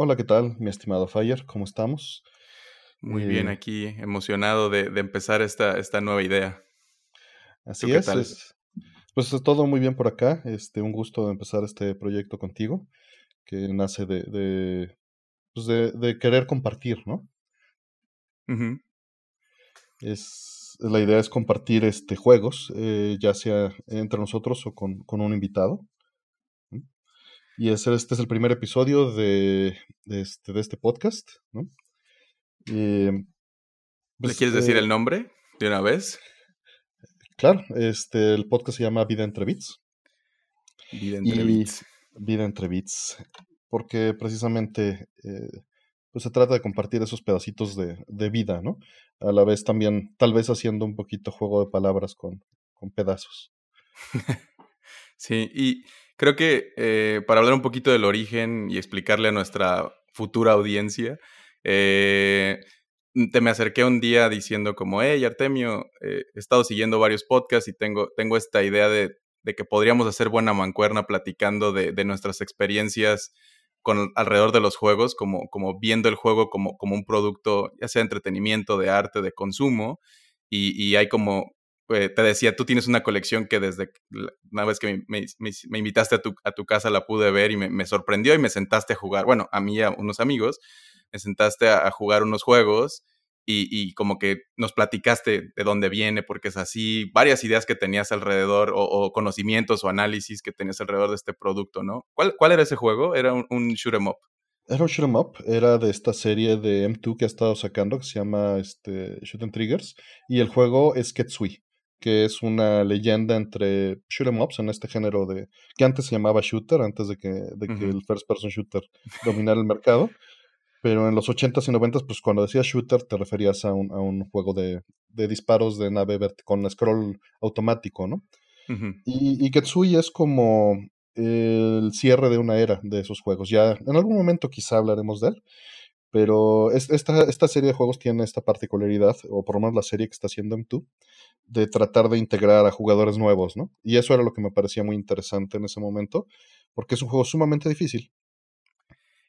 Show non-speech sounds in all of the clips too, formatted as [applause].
Hola, ¿qué tal, mi estimado Fire? ¿Cómo estamos? Muy bien, aquí emocionado de, empezar esta, esta nueva idea. Así es, es, Pues todo muy bien por acá. Este, un gusto de empezar este proyecto contigo, que nace de, de, pues de, querer compartir, ¿no? es, la idea es compartir este, juegos, eh, ya sea entre nosotros o con, con un invitado. Y este es el primer episodio de, este, de este podcast, ¿no? ¿Le pues, quieres decir eh el nombre de una vez? Claro, este, el podcast se llama Vida entre Bits. Vida entre Bits. Vida entre Bits. Porque precisamente eh, pues se trata de compartir esos pedacitos de, de, vida, ¿no? A la vez también, tal vez haciendo un poquito juego de palabras con, con pedazos. [laughs] sí, y Creo que eh, para hablar un poquito del origen y explicarle a nuestra futura audiencia, eh, te me acerqué un día diciendo como, hey Artemio, eh, he estado siguiendo varios podcasts y tengo, tengo esta idea de, que podríamos hacer buena mancuerna platicando de, nuestras experiencias con, alrededor de los juegos, como, como viendo el juego como, como un producto, ya sea entretenimiento, de arte, de consumo, y, y hay como eh, te decía, tú tienes una colección que desde una vez que me, invitaste a tu, a tu, casa la pude ver y me, sorprendió y me sentaste a jugar, bueno, a mí y a unos amigos, me sentaste a, jugar unos juegos y, como que nos platicaste de dónde viene, porque es así, varias ideas que tenías alrededor o, conocimientos o análisis que tenías alrededor de este producto, ¿no? ¿Cuál, cuál era ese juego? Era un, un shoot 'em up. Era un shoot 'em up, era de esta serie de M2 que ha estado sacando, que se llama este, Shoot 'em Triggers, y el juego es Ketsui que es una leyenda entre shoot 'em ups en este género de que antes se llamaba shooter, antes de que, de que el first person shooter dominara el mercado. Pero en los 80s y 90s, pues cuando decías shooter te referías a un, a un juego de, de, disparos de nave con scroll automático, ¿no? y, y Ketsui es como el cierre de una era de esos juegos. Ya en algún momento quizá hablaremos de él. Pero esta, esta serie de juegos tiene esta particularidad, o por lo menos la serie que está haciendo M2, de tratar de integrar a jugadores nuevos, ¿no? Y eso era lo que me parecía muy interesante en ese momento, porque es un juego sumamente difícil.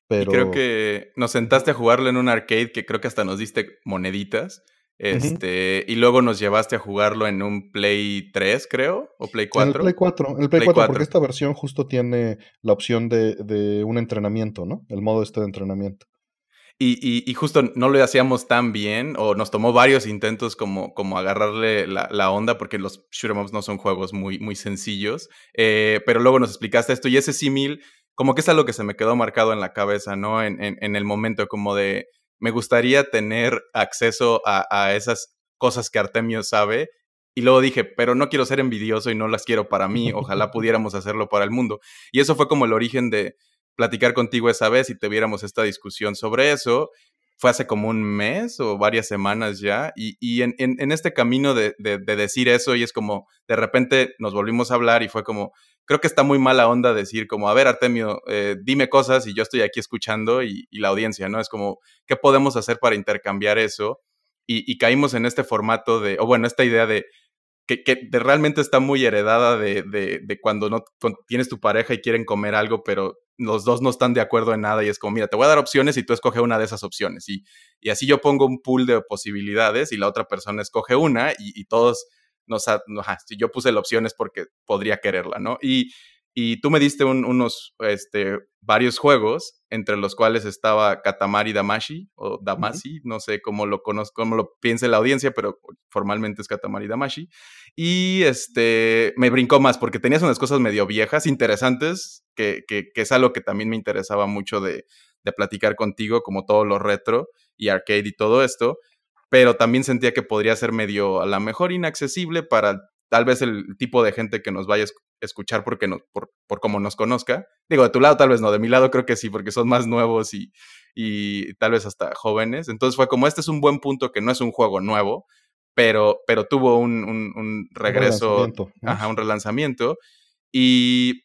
Pero... creo que nos sentaste a jugarlo en un arcade que creo que hasta nos diste moneditas. Este, y luego nos llevaste a jugarlo en un Play 3, creo, o Play 4. En el Play 4, el Play, 4, porque esta versión justo tiene la opción de, de, un entrenamiento, ¿no? El modo este de entrenamiento. Y, justo no lo hacíamos tan bien, o nos tomó varios intentos como, como agarrarle la, onda, porque los shoot em ups no son juegos muy, muy sencillos. Eh, pero luego nos explicaste esto, y ese símil, como que es algo que se me quedó marcado en la cabeza, ¿no? En, en, el momento como de, me gustaría tener acceso a, a esas cosas que Artemio sabe, y luego dije, pero no quiero ser envidioso y no las quiero para mí, ojalá [laughs] pudiéramos hacerlo para el mundo. Y eso fue como el origen de, platicar contigo esa vez y tuviéramos esta discusión sobre eso. Fue hace como un mes o varias semanas ya. Y, en, este camino de, decir eso, y es como de repente nos volvimos a hablar y fue como, creo que está muy mala onda decir como, a ver, Artemio, eh, dime cosas y yo estoy aquí escuchando y, la audiencia, ¿no? Es como, ¿qué podemos hacer para intercambiar eso? Y, caímos en este formato de, o bueno, esta idea de, que, realmente está muy heredada de, de, cuando no tienes tu pareja y quieren comer algo, pero los dos no están de acuerdo en nada y es como, mira, te voy a dar opciones y tú escoge una de esas opciones. Y, y así yo pongo un pool de posibilidades y la otra persona escoge una y, todos nos... yo puse la opción es porque podría quererla, ¿no? Y, y tú me diste unos, este, varios juegos, entre los cuales estaba Katamari Damashi, o Damashi, no sé cómo lo conozco, cómo lo piense la audiencia, pero formalmente es Katamari Damashi. Y este, me brincó más, porque tenías unas cosas medio viejas, interesantes, que, que, es algo que también me interesaba mucho de, de platicar contigo, como todo lo retro y arcade y todo esto, pero también sentía que podría ser medio a lo mejor inaccesible para tal vez el tipo de gente que nos vaya a escuchar porque no, por, por cómo nos conozca. Digo, de tu lado tal vez no, de mi lado creo que sí, porque son más nuevos y, y tal vez hasta jóvenes. Entonces fue como, este es un buen punto que no es un juego nuevo, pero, pero tuvo un, un, regreso, un ajá, un relanzamiento. Y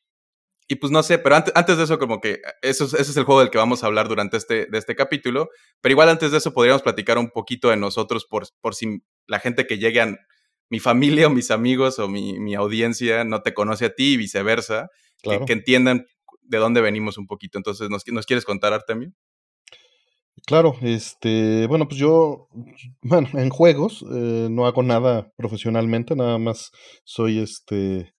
y pues no sé, pero antes, antes de eso, como que eso, ese es el juego del que vamos a hablar durante este, de este capítulo. Pero igual antes de eso podríamos platicar un poquito de nosotros por, por si la gente que llegue a mi familia o mis amigos o mi, mi audiencia no te conoce a ti y viceversa, que, que, entiendan de dónde venimos un poquito. Entonces, ¿nos, nos quieres contar, Artemio? Claro, este, bueno, pues yo, bueno, en juegos eh, no hago nada profesionalmente, nada más soy este,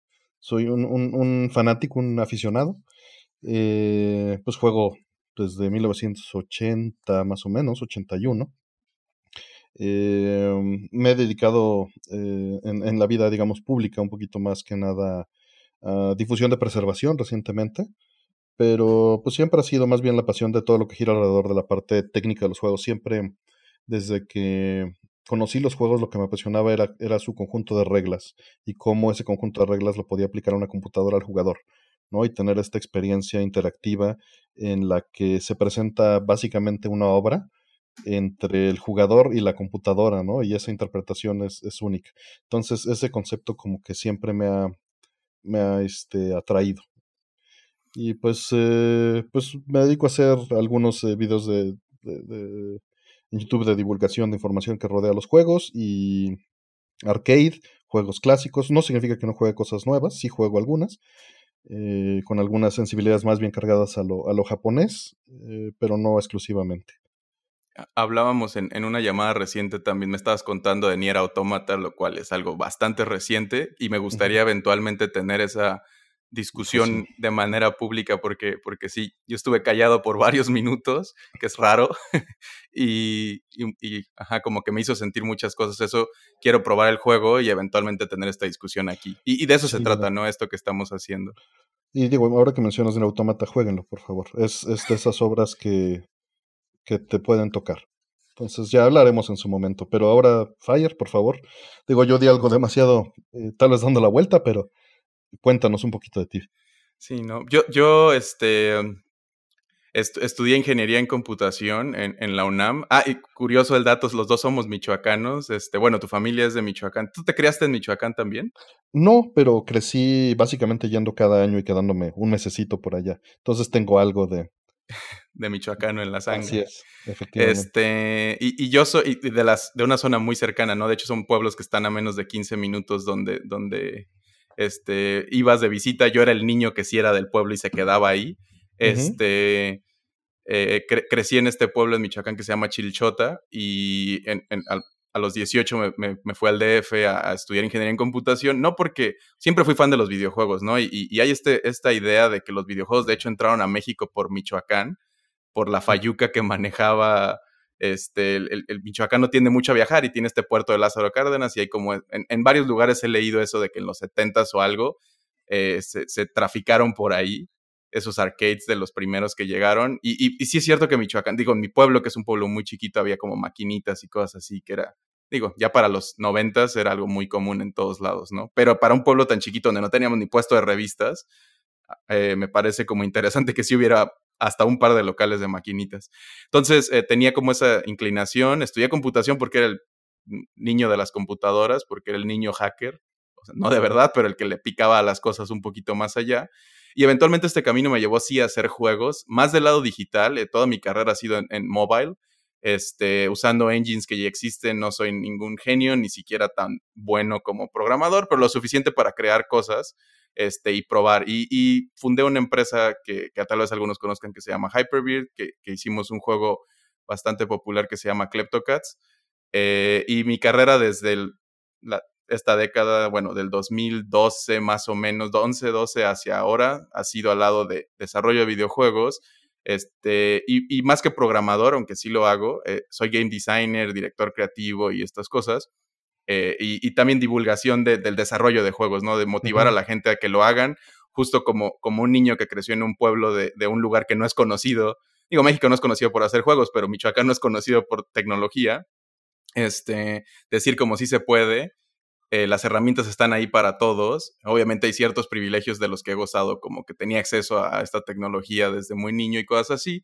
soy un, un, fanático, un aficionado. Eh, pues juego desde 1980 más o menos, 81. Eh, me he dedicado eh, en, en, la vida, digamos, pública un poquito más que nada a difusión de preservación recientemente, pero pues siempre ha sido más bien la pasión de todo lo que gira alrededor de la parte técnica de los juegos. Siempre, desde que conocí los juegos, lo que me apasionaba era, era su conjunto de reglas y cómo ese conjunto de reglas lo podía aplicar a una computadora al jugador, ¿no? Y tener esta experiencia interactiva en la que se presenta básicamente una obra entre el jugador y la computadora, ¿no? Y esa interpretación es, es única. Entonces, ese concepto como que siempre me ha, me ha este, atraído. Y pues, eh, pues me dedico a hacer algunos eh, videos de, de en YouTube de divulgación de información que rodea los juegos y arcade, juegos clásicos. No significa que no juegue cosas nuevas, sí juego algunas, eh, con algunas sensibilidades más bien cargadas a lo, a lo japonés, eh, pero no exclusivamente. Hablábamos en, en, una llamada reciente también, me estabas contando de Nier Automata, lo cual es algo bastante reciente y me gustaría eventualmente tener esa discusión de manera pública porque, porque sí, yo estuve callado por varios minutos, que es raro, [laughs] y, y, ajá, como que me hizo sentir muchas cosas. Eso quiero probar el juego y eventualmente tener esta discusión aquí. Y, de eso se trata, ¿no? Esto que estamos haciendo. Y digo, ahora que mencionas en Automata, jueguenlo, por favor. Es, es de esas obras que, que te pueden tocar. Entonces ya hablaremos en su momento. Pero ahora, Fire, por favor. Digo, yo di algo demasiado, eh, tal vez dando la vuelta, pero Cuéntanos un poquito de ti. Sí, no. Yo, yo este, estudié ingeniería en computación en, en, la UNAM. Ah, y curioso el dato, los dos somos michoacanos. Este, bueno, tu familia es de Michoacán. ¿Tú te criaste en Michoacán también? No, pero crecí básicamente yendo cada año y quedándome un mesecito por allá. Entonces tengo algo de... [laughs] de michoacano en la sangre. Así es, efectivamente. Este, y, y yo soy de, las, de una zona muy cercana, ¿no? De hecho, son pueblos que están a menos de 15 minutos donde, donde este, ibas de visita, yo era el niño que sí era del pueblo y se quedaba ahí. Este, eh, crecí en este pueblo en Michoacán que se llama Chilchota y a, los 18 me, me, fui al DF a, estudiar ingeniería en computación, no porque siempre fui fan de los videojuegos, ¿no? Y, y, hay este, esta idea de que los videojuegos de hecho entraron a México por Michoacán, por la fayuca que manejaba este, el, el, Michoacán tiende mucho a viajar y tiene este puerto de Lázaro Cárdenas y hay como en, varios lugares he leído eso de que en los 70s o algo eh, se, traficaron por ahí esos arcades de los primeros que llegaron y, sí es cierto que Michoacán, digo, en mi pueblo que es un pueblo muy chiquito había como maquinitas y cosas así que era, digo, ya para los 90s era algo muy común en todos lados, ¿no? Pero para un pueblo tan chiquito donde no teníamos ni puesto de revistas, eh, me parece como interesante que sí hubiera hasta un par de locales de maquinitas. Entonces eh, tenía como esa inclinación, estudié computación porque era el niño de las computadoras, porque era el niño hacker, no de verdad, pero el que le picaba a las cosas un poquito más allá. Y eventualmente este camino me llevó sí a hacer juegos, más del lado digital, eh, toda mi carrera ha sido en, mobile, este, usando engines que ya existen, no soy ningún genio, ni siquiera tan bueno como programador, pero lo suficiente para crear cosas este, y probar. Y, fundé una empresa que, que, tal vez algunos conozcan que se llama Hyperbeard, que, que hicimos un juego bastante popular que se llama Kleptocats. Eh, y mi carrera desde la, esta década, bueno, del 2012 más o menos, 11, 12 hacia ahora, ha sido al lado de desarrollo de videojuegos. Este, y, más que programador, aunque sí lo hago, eh, soy game designer, director creativo y estas cosas. Eh, y, también divulgación del desarrollo de juegos, ¿no? De motivar a la gente a que lo hagan, justo como, como un niño que creció en un pueblo de, un lugar que no es conocido. Digo, México no es conocido por hacer juegos, pero Michoacán no es conocido por tecnología. Este, decir como sí se puede, eh, las herramientas están ahí para todos. Obviamente hay ciertos privilegios de los que he gozado, como que tenía acceso a esta tecnología desde muy niño y cosas así,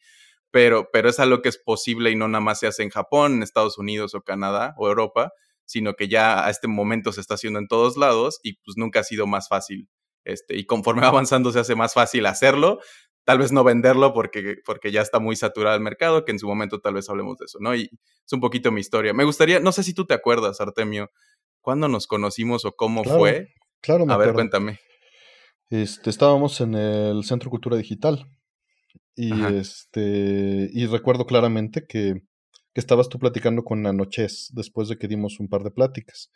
pero, pero es algo que es posible y no nada más se hace en Japón, en Estados Unidos o Canadá o Europa, sino que ya a este momento se está haciendo en todos lados y pues nunca ha sido más fácil Este, y conforme va avanzando se hace más fácil hacerlo, tal vez no venderlo porque, porque ya está muy saturado el mercado, que en su momento tal vez hablemos de eso, ¿no? Y es un poquito mi historia. Me gustaría, no sé si tú te acuerdas, Artemio, cuándo nos conocimos o cómo fue. Claro, me A ver, acuerdo. cuéntame. Este, estábamos en el Centro Cultura Digital y Ajá. este y recuerdo claramente que, que estabas tú platicando con Anoches después de que dimos un par de pláticas.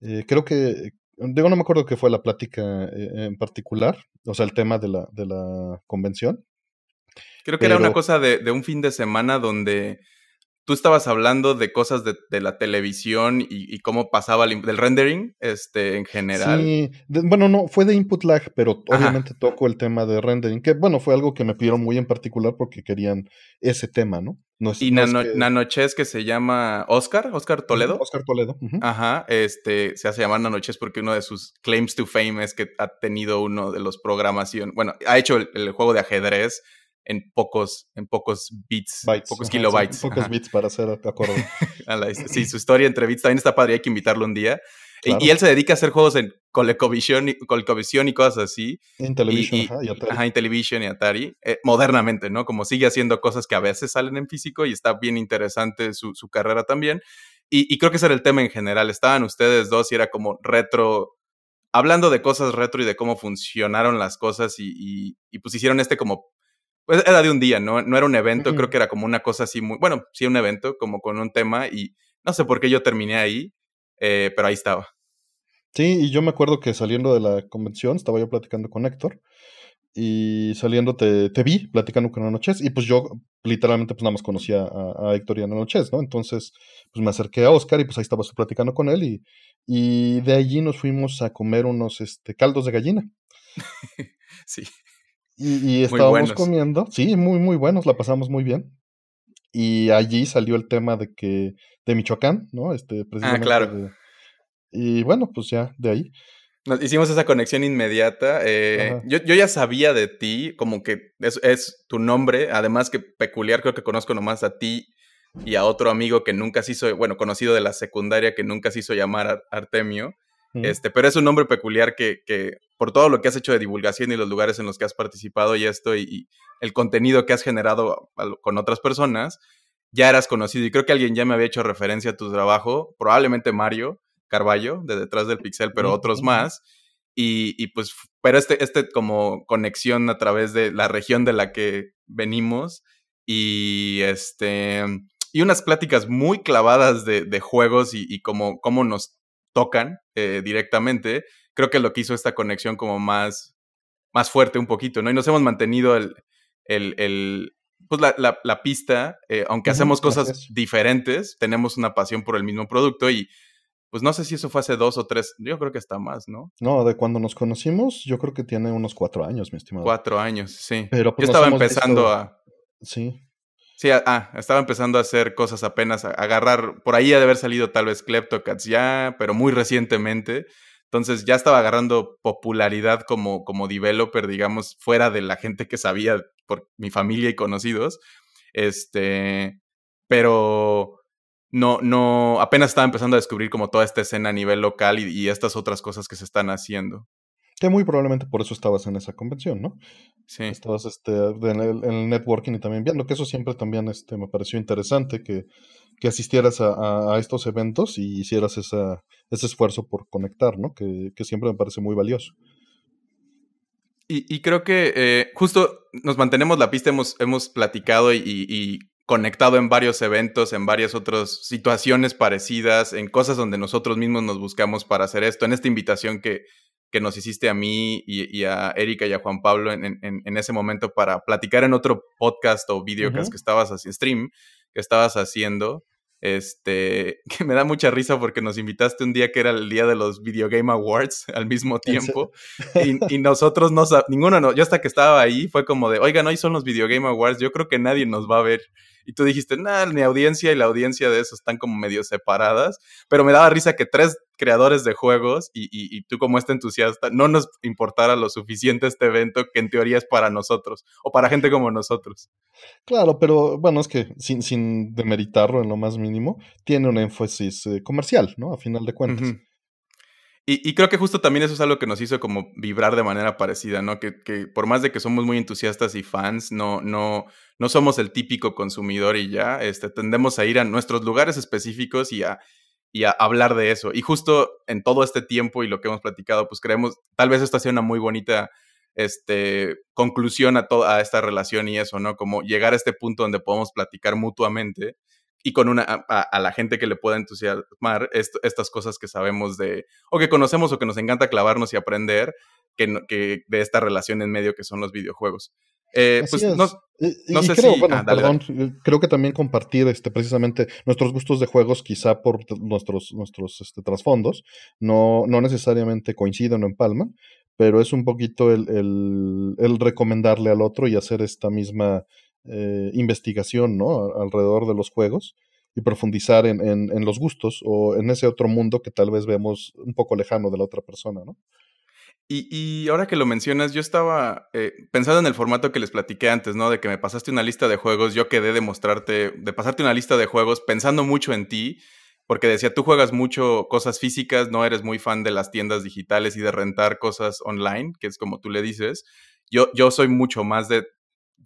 Eh, creo que, digo, no me acuerdo qué fue la plática eh, en particular, o sea, el tema de la, de la convención, Creo que era una cosa de, de un fin de semana donde tú estabas hablando de cosas de, de la televisión y, y cómo pasaba el, del rendering este, en general. sí, de- bueno, no, fue de input lag, pero Ajá. obviamente toco el tema de rendering, que bueno, fue algo que me pidieron muy en particular porque querían ese tema, ¿no? No es, Y no es que... Nanoches que se llama Oscar, Oscar Toledo. Oscar Toledo. Ajá, este, se hace llamar Nanoches porque uno de sus claims to fame es que ha tenido uno de los programación, bueno, ha hecho el, el juego de ajedrez en pocos, en pocos bits, Bytes, pocos ajá, sí, kilobytes. pocos bits para hacer acuerdo. [laughs] A la- sí, su historia entre bits también está padre, hay que invitarlo un día. Y- Claro. Y, él se dedica a hacer juegos en ColecoVision y, ColecoVision y cosas así. En Television, y- ajá, y Atari. ajá, en Television y Atari, eh, modernamente, ¿no? Como sigue haciendo cosas que a veces salen en físico y está bien interesante su, su carrera también. Y, creo que ese era el tema en general. Estaban ustedes dos y era como retro, hablando de cosas retro y de cómo funcionaron las cosas y, y- y pues hicieron este como, pues era de un día, ¿no? No era un evento, creo que era como una cosa así muy, bueno, sí un evento, como con un tema y no sé por qué yo terminé ahí, eh, pero ahí estaba. Sí, y yo me acuerdo que saliendo de la convención estaba yo platicando con Héctor y saliendo te, te vi platicando con Anoches y pues yo literalmente pues nada más conocía a, a Héctor y a Anoches, ¿no? Entonces pues me acerqué a Oscar y pues ahí estabas platicando con él y, y de allí nos fuimos a comer unos este, caldos de gallina [laughs] Sí, y, estábamos comiendo, sí, muy muy buenos, la pasamos muy bien y allí salió el tema de que de Michoacán, ¿no? Este Ah, precisamente claro. de- y bueno, pues ya de ahí. Nos hicimos esa conexión inmediata. eh, yo, yo ya sabía de ti, como que es, es tu nombre, además que peculiar, creo que conozco nomás a ti y a otro amigo que nunca se hizo, bueno, conocido de la secundaria que nunca se hizo llamar Ar- Artemio. Este, pero es un nombre peculiar que, que por todo lo que has hecho de divulgación y los lugares en los que has participado y esto y, y el contenido que has generado con otras personas, ya eras conocido. Y creo que alguien ya me había hecho referencia a tu trabajo, probablemente Mario Carballo, de detrás del pixel, pero otros más. Y, y pues, pero este, este como conexión a través de la región de la que venimos y este, y unas pláticas muy clavadas de, de juegos y, y como, cómo nos tocan eh, directamente, creo que lo que hizo esta conexión como más, más fuerte un poquito, ¿no? Y nos hemos mantenido el, el, el pues la, la, la pista, eh, aunque hacemos cosas es. diferentes, tenemos una pasión por el mismo producto y pues no sé si eso fue hace dos o tres, yo creo que está más, ¿no? No, de cuando nos conocimos, yo creo que tiene unos cuatro años, mi estimado. Cuatro años, sí. Pero Yo pues nos estaba empezando a, sí, Sí, ah, estaba empezando a hacer cosas apenas, a agarrar, por ahí ha de haber salido tal vez Kleptocats ya, pero muy recientemente. Entonces ya estaba agarrando popularidad como, como developer, digamos, fuera de la gente que sabía por mi familia y conocidos. Este, pero no, no, apenas estaba empezando a descubrir como toda esta escena a nivel local y estas otras cosas que se están haciendo. Que muy probablemente por eso estabas en esa convención, ¿no? Sí. Estabas este, en, el, en el networking y también viendo que eso siempre también este, me pareció interesante, que, que asistieras a, a- a estos eventos y hicieras esa, ese esfuerzo por conectar, ¿no? Que, que siempre me parece muy valioso. Y, y creo que eh, justo nos mantenemos la pista, hemos, hemos platicado y, y- y conectado en varios eventos, en varias otras situaciones parecidas, en cosas donde nosotros mismos nos buscamos para hacer esto, en esta invitación que, que nos hiciste a mí y, y a Erika y a Juan Pablo en, en- en ese momento para platicar en otro podcast o videocast que estabas haciendo, stream que estabas haciendo. Este, [laughs] que me da mucha risa porque nos invitaste un día que era el día de los Video Game Awards [laughs] al mismo tiempo. [laughs] Y, y nosotros no sab- ninguno, no, yo hasta que estaba ahí fue como de, oigan, hoy son los Video Game Awards, yo creo que nadie nos va a ver. Y tú dijiste, nada, mi audiencia y la audiencia de eso están como medio separadas. Pero me daba risa que tres creadores de juegos y, y- y tú como este entusiasta no nos importara lo suficiente este evento que en teoría es para nosotros o para gente como nosotros. Claro, pero bueno, es que sin, sin demeritarlo en lo más mínimo, tiene un énfasis eh, comercial, ¿no? A final de cuentas. Ujú. Y, creo que justo también eso es algo que nos hizo como vibrar de manera parecida, ¿no? Que, por más de que somos muy entusiastas y fans, no, no, no somos el típico consumidor y ya, este, tendemos a ir a nuestros lugares específicos y a, y a hablar de eso. Y justo en todo este tiempo y lo que hemos platicado, pues creemos, tal vez esta sea una muy bonita este, conclusión a toda esta relación y eso, ¿no? Como llegar a este punto donde podemos platicar mutuamente y con una a, la gente que le pueda entusiasmar estas cosas que sabemos de o que conocemos o que nos encanta clavarnos y aprender que, que de esta relación en medio que son los videojuegos. Eh, pues no, sé creo, si, bueno, ah, perdón, eh, creo que también compartir este, precisamente nuestros gustos de juegos, quizá por nuestros, nuestros este, trasfondos, no, no necesariamente coinciden o empalman, pero es un poquito el, el, el recomendarle al otro y hacer esta misma eh, investigación ¿no? alrededor de los juegos y profundizar en, en, los gustos o en ese otro mundo que tal vez vemos un poco lejano de la otra persona, ¿no? Y, y ahora que lo mencionas, yo estaba eh, pensando en el formato que les platiqué antes, ¿no? De que me pasaste una lista de juegos, yo quedé de mostrarte, de pasarte una lista de juegos pensando mucho en ti, porque decía, tú juegas mucho cosas físicas, no eres muy fan de las tiendas digitales y de rentar cosas online, que es como tú le dices. Yo, yo soy mucho más de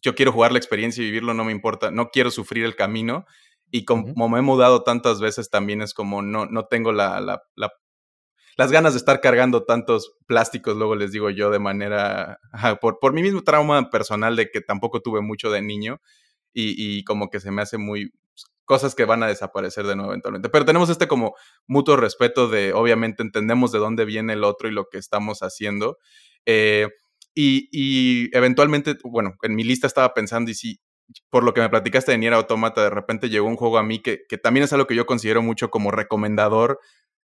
yo quiero jugar la experiencia y vivirlo, no me importa, no quiero sufrir el camino. Y como, me he mudado tantas veces, también es como no, no tengo la, la, las ganas de estar cargando tantos plásticos, luego les digo yo, de manera, por, por mi mismo trauma personal de que tampoco tuve mucho de niño y, como que se me hace muy cosas que van a desaparecer de nuevo eventualmente. Pero tenemos este como mutuo respeto de, obviamente, entendemos de dónde viene el otro y lo que estamos haciendo. Eh, y, eventualmente, bueno, en mi lista estaba pensando y si por lo que me platicaste de Nier Automata, de repente llegó un juego a mí que, que también es algo que yo considero mucho como recomendador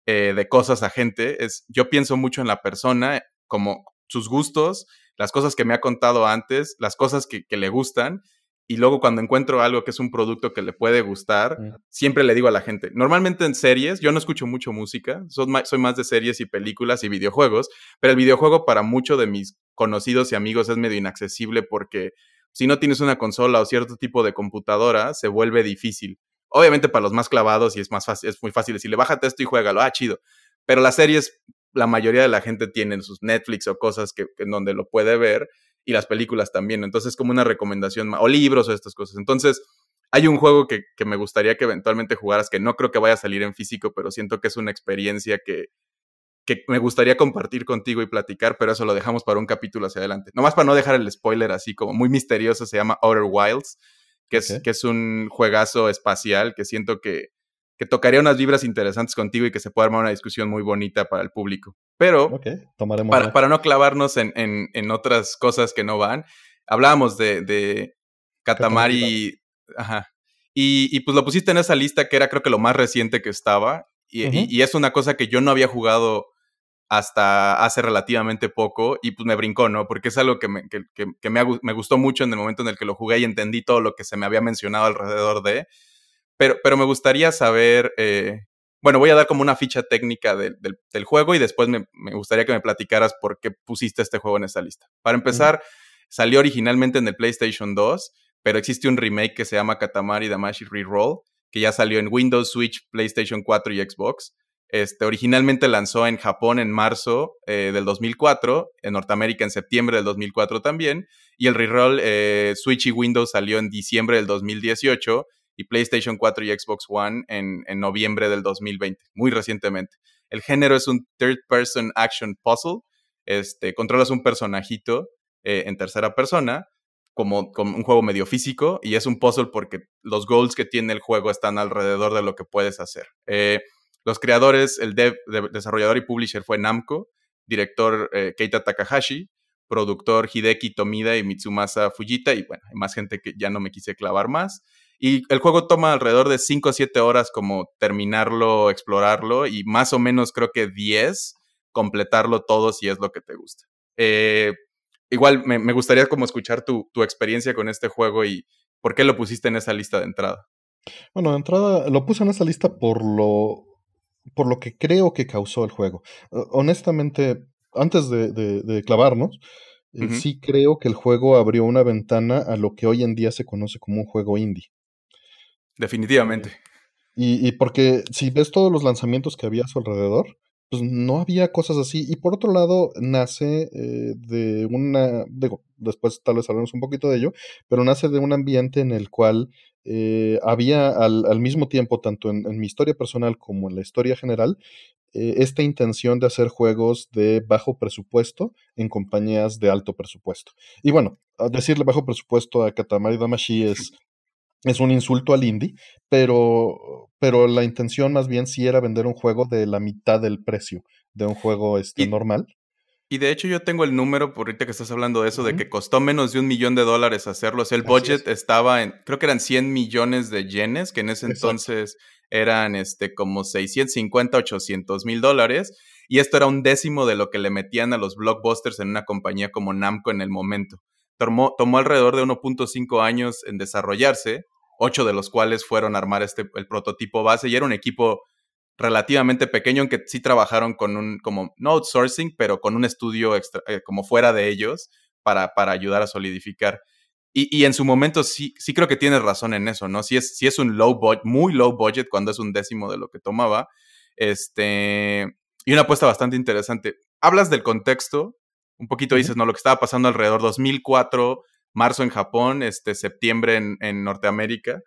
eh, de cosas a gente. Es, yo pienso mucho en la persona, como sus gustos, las cosas que me ha contado antes, las cosas que, que le gustan y luego cuando encuentro algo que es un producto que le puede gustar, siempre le digo a la gente, normalmente en series, yo no escucho mucho música, soy más, de series y películas y videojuegos, pero el videojuego para muchos de mis conocidos y amigos es medio inaccesible porque si no tienes una consola o cierto tipo de computadora, se vuelve difícil. Obviamente para los más clavados y es más fácil, es muy fácil decirle, bájate esto y juégalo, ah, chido. Pero las series, la mayoría de la gente tiene sus Netflix o cosas que en donde lo puede ver y las películas también. Entonces, como una recomendación, o libros o estas cosas. Entonces, hay un juego que, me gustaría que eventualmente jugaras, que no creo que vaya a salir en físico, pero siento que es una experiencia que, que me gustaría compartir contigo y platicar, pero eso lo dejamos para un capítulo hacia adelante. Nomás para no dejar el spoiler así como muy misterioso, se llama Outer Wilds, que es, que es un juegazo espacial que siento que, que tocaría unas vibras interesantes contigo y que se pueda armar una discusión muy bonita para el público. Pero para, no clavarnos en, en, otras cosas que no van, hablábamos de, de Katamari. Ajá. Y, y, pues lo pusiste en esa lista que era creo que lo más reciente que estaba. Y, y, es una cosa que yo no había jugado hasta hace relativamente poco y pues me brincó, ¿no? Porque es algo que me, que, que, me, me, gustó mucho en el momento en el que lo jugué y entendí todo lo que se me había mencionado alrededor de. Pero, pero me gustaría saber, eh, bueno, voy a dar como una ficha técnica del juego y después me, gustaría que me platicaras por qué pusiste este juego en esa lista. Para empezar, salió originalmente en el PlayStation 2, pero existe un remake que se llama Katamari Damashi Reroll, que ya salió en Windows, Switch, PlayStation 4 y Xbox. Este, originalmente lanzó en Japón en marzo eh, del 2004, en Norteamérica en septiembre del 2004 también, y el reroll eh, Switch y Windows salió en diciembre del 2018 y PlayStation 4 y Xbox One en, noviembre del 2020, muy recientemente. El género es un third person action puzzle. Este, controlas un personajito eh, en tercera persona, como, como, un juego medio físico, y es un puzzle porque los goals que tiene el juego están alrededor de lo que puedes hacer. Eh, los creadores, el dev, desarrollador y publisher fue Namco, director eh, Keita Takahashi, productor Hideki Tomida y Mitsumasa Fujita, y bueno, hay más gente que ya no me quise clavar más. Y el juego toma alrededor de 5 o 7 horas como terminarlo, explorarlo y más o menos creo que 10 completarlo todo si es lo que te gusta. Eh, igual me, gustaría como escuchar tu, experiencia con este juego y por qué lo pusiste en esa lista de entrada. Bueno, de entrada lo puse en esa lista por lo, por lo que creo que causó el juego. honestamente, antes de, clavarnos, eh, sí creo que el juego abrió una ventana a lo que hoy en día se conoce como un juego indie. Definitivamente. Y, y, porque si ves todos los lanzamientos que había a su alrededor, pues no había cosas así. Y por otro lado, nace eh, de una, digo, después tal vez hablemos un poquito de ello, pero nace de un ambiente en el cual eh, había al, al, mismo tiempo, tanto en, mi historia personal como en la historia general, eh, esta intención de hacer juegos de bajo presupuesto en compañías de alto presupuesto. Y bueno, decirle bajo presupuesto a Katamari Damashi es, es un insulto al indie, pero, pero la intención más bien sí era vender un juego de la mitad del precio de un juego este, normal. Y de hecho yo tengo el número, por ahorita que estás hablando de eso, de que costó menos de un millón de dólares hacerlo. O sea, el budget estaba en, creo que eran 100 millones de yenes, que en ese entonces eran este, como 650, 800 mil dólares. Y esto era un décimo de lo que le metían a los blockbusters en una compañía como Namco en el momento. Tomó, tomó alrededor de 1.5 años en desarrollarse, ocho de los cuales fueron armar este, el prototipo base y era un equipo relativamente pequeño, aunque sí trabajaron con un, como, no outsourcing, pero con un estudio extra, eh, como fuera de ellos para, para ayudar a solidificar. Y, y, en su momento sí, sí creo que tienes razón en eso, ¿no? Si es, si es un low budget, muy low budget cuando es un décimo de lo que tomaba. Este, y una apuesta bastante interesante. Hablas del contexto, un poquito dices, ¿no? Lo que estaba pasando alrededor 2004, marzo en Japón, este, septiembre en, en Norteamérica.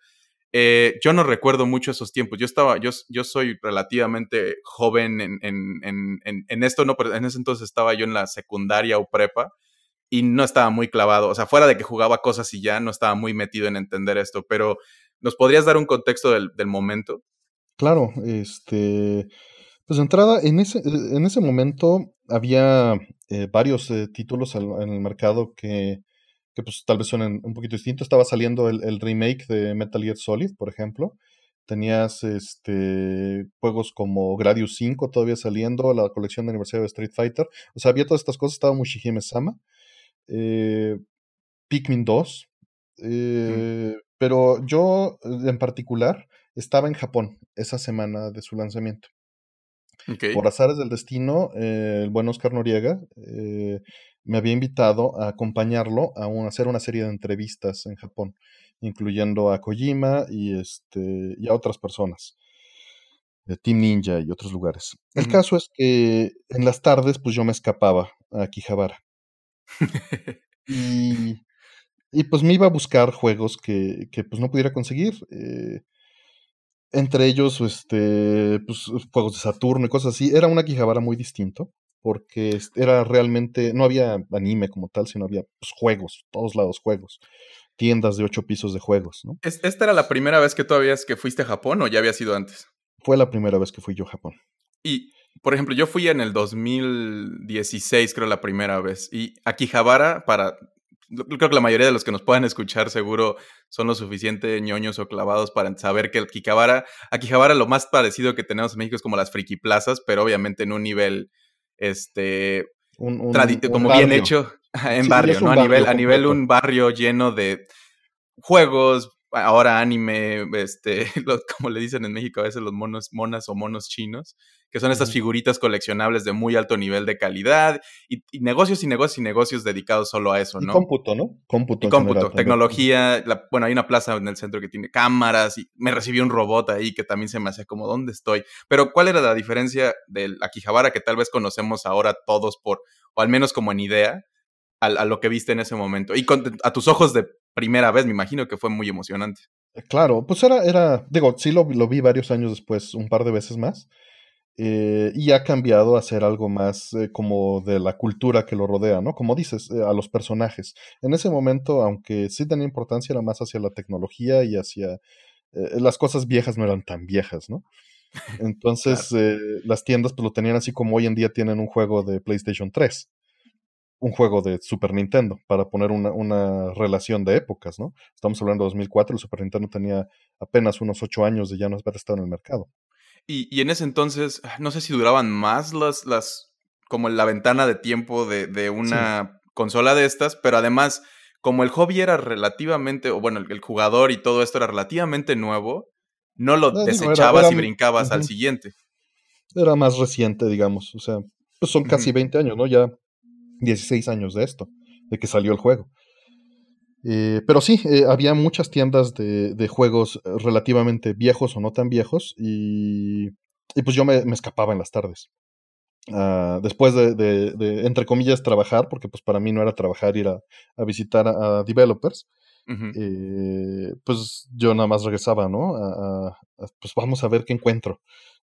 Eh, yo no recuerdo mucho esos tiempos. Yo estaba, yo, yo soy relativamente joven en, en, en, en, esto, no, pero en ese entonces estaba yo en la secundaria o prepa y no estaba muy clavado. O sea, fuera de que jugaba cosas y ya no estaba muy metido en entender esto. Pero, ¿nos podrías dar un contexto del, del momento? Claro, este. Pues de entrada, en ese, en ese momento había eh, varios eh, títulos en el mercado que que pues tal vez suenen un poquito distintos. Estaba saliendo el, remake de Metal Gear Solid, por ejemplo. Tenías este juegos como Gradius 5 todavía saliendo, la colección de aniversario de Street Fighter. O sea, había todas estas cosas. Estaba Mushihime Sama. Eh, Pikmin 2. Eh, pero yo, en particular, estaba en Japón esa semana de su lanzamiento. Por azares del destino, eh, el buen Oscar Noriega eh, me había invitado a acompañarlo a, hacer una serie de entrevistas en Japón, incluyendo a Kojima y, este, y a otras personas, de Team Ninja y otros lugares. El caso es que en las tardes, pues yo me escapaba a Akihabara. [laughs] y, y, pues me iba a buscar juegos que, que pues no pudiera conseguir. Eh, entre ellos, este, pues, juegos de Saturno y cosas así. Era una Akihabara muy distinto porque era realmente, no había anime como tal, sino había pues, juegos, todos lados juegos, tiendas de ocho pisos de juegos, ¿no? ¿Esta era la primera vez que tú habías que fuiste a Japón o ya había sido antes? Fue la primera vez que fui yo a Japón. Y, por ejemplo, yo fui en el 2016, creo, la primera vez. Y Akihabara, para creo que la mayoría de los que nos puedan escuchar seguro son lo suficiente ñoños o clavados para saber que el Akihabara, Akihabara lo más parecido que tenemos en México es como las friki plazas, pero obviamente en un nivel este como bien hecho [laughs] en barrio, ¿no? A nivel, a nivel un barrio lleno de juegos, ahora anime, este, [laughs] como le dicen en México a veces los monos, monas o monos chinos, que son estas figuritas coleccionables de muy alto nivel de calidad y, negocios y negocios y negocios dedicados solo a eso, ¿no? Y cómputo, ¿no? Cómputo. Y cómputo, tecnología, bueno, hay una plaza en el centro que tiene cámaras y me recibió un robot ahí que también se me hacía como, ¿dónde estoy? Pero ¿cuál era la diferencia del Akihabara que tal vez conocemos ahora todos por, o al menos como en idea, a, a lo que viste en ese momento? Y a tus ojos de primera vez, me imagino que fue muy emocionante. Eh, claro, pues era, era digo, sí lo, lo vi varios años después, un par de veces más. Eh, y ha cambiado a ser algo más eh, como de la cultura que lo rodea, ¿no? Como dices, a los personajes. En ese momento, aunque sí tenía importancia, era más hacia la tecnología y hacia... las cosas viejas no eran tan viejas, ¿no? [laughs] Entonces, las tiendas pues lo tenían así como hoy en día tienen un juego de PlayStation 3 un juego de Super Nintendo, para poner una, una, relación de épocas, ¿no? Estamos hablando de 2004, el Super Nintendo tenía apenas unos ocho años de ya no haber estado en el mercado. Y, y, en ese entonces, no sé si duraban más las, las como la ventana de tiempo de, de una consola de estas, pero además, como el hobby era relativamente, o bueno, el, jugador y todo esto era relativamente nuevo, no lo desechabas y brincabas al siguiente. Era más reciente, digamos, o sea, pues son casi 20 años, ¿no? Ya 16 años de esto, de que salió el juego. Eh, pero sí, eh, había muchas tiendas de, de, juegos relativamente viejos o no tan viejos y, y pues yo me, me, escapaba en las tardes. después de, entre comillas, trabajar, porque pues para mí no era trabajar, ir a, visitar a, developers, eh, pues yo nada más regresaba, ¿no? pues vamos a ver qué encuentro,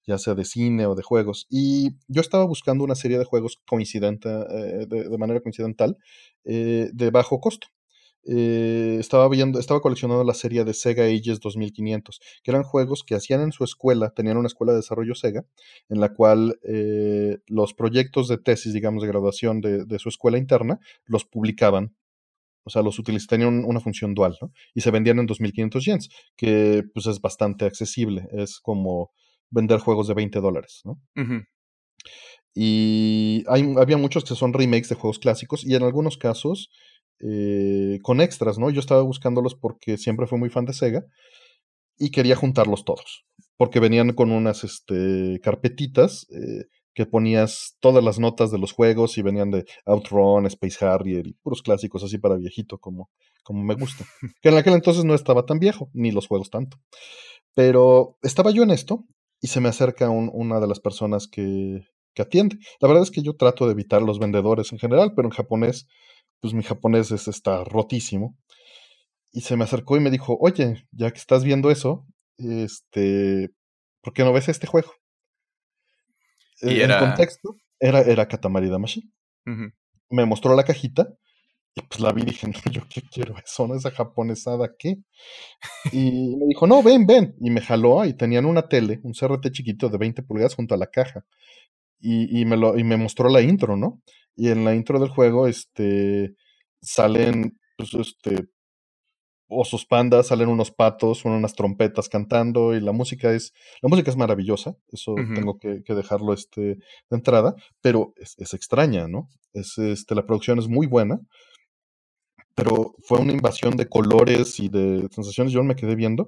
ya sea de cine o de juegos. Y yo estaba buscando una serie de juegos coincidente, eh, de, manera coincidental, eh, de bajo costo. Eh, estaba viendo, estaba coleccionando la serie de Sega Ages 2500, que eran juegos que hacían en su escuela, tenían una escuela de desarrollo Sega, en la cual eh, los proyectos de tesis, digamos, de graduación de, su escuela interna, los publicaban. O sea, los utilizaban, tenían una función dual, ¿no? Y se vendían en 2500 yens, que pues es bastante accesible, es como vender juegos de 20 dólares, ¿no? Y hay, había muchos que son remakes de juegos clásicos y en algunos casos eh, con extras, ¿no? Yo estaba buscándolos porque siempre fui muy fan de Sega y quería juntarlos todos, porque venían con unas este, carpetitas eh, que ponías todas las notas de los juegos y venían de Outrun, Space Harrier y puros clásicos así para viejito como, como me gusta. [laughs] Que en aquel entonces no estaba tan viejo, ni los juegos tanto. Pero estaba yo en esto y se me acerca una de las personas que, que atiende. La verdad es que yo trato de evitar los vendedores en general, pero en japonés pues mi japonés está rotísimo. Y se me acercó y me dijo, oye, ya que estás viendo eso, este, ¿por qué no ves este juego? ¿Y en contexto, era, era Katamari Damashi. Me mostró la cajita y pues la vi y dije, [laughs] no, yo qué quiero eso, ¿no? Esa japonesada, ¿qué? Y me dijo, no, ven, ven. Y me jaló y tenían una tele, un CRT chiquito de 20 pulgadas junto a la caja. Y, y, me, lo, y me mostró la intro, ¿no? Y en la intro del juego, este, salen, pues, este, osos pandas, salen unos patos, son unas trompetas cantando y la música es, la música es maravillosa, eso tengo que, dejarlo este, de entrada, pero es, extraña, ¿no? Es, este, la producción es muy buena, pero fue una invasión de colores y de sensaciones, yo me quedé viendo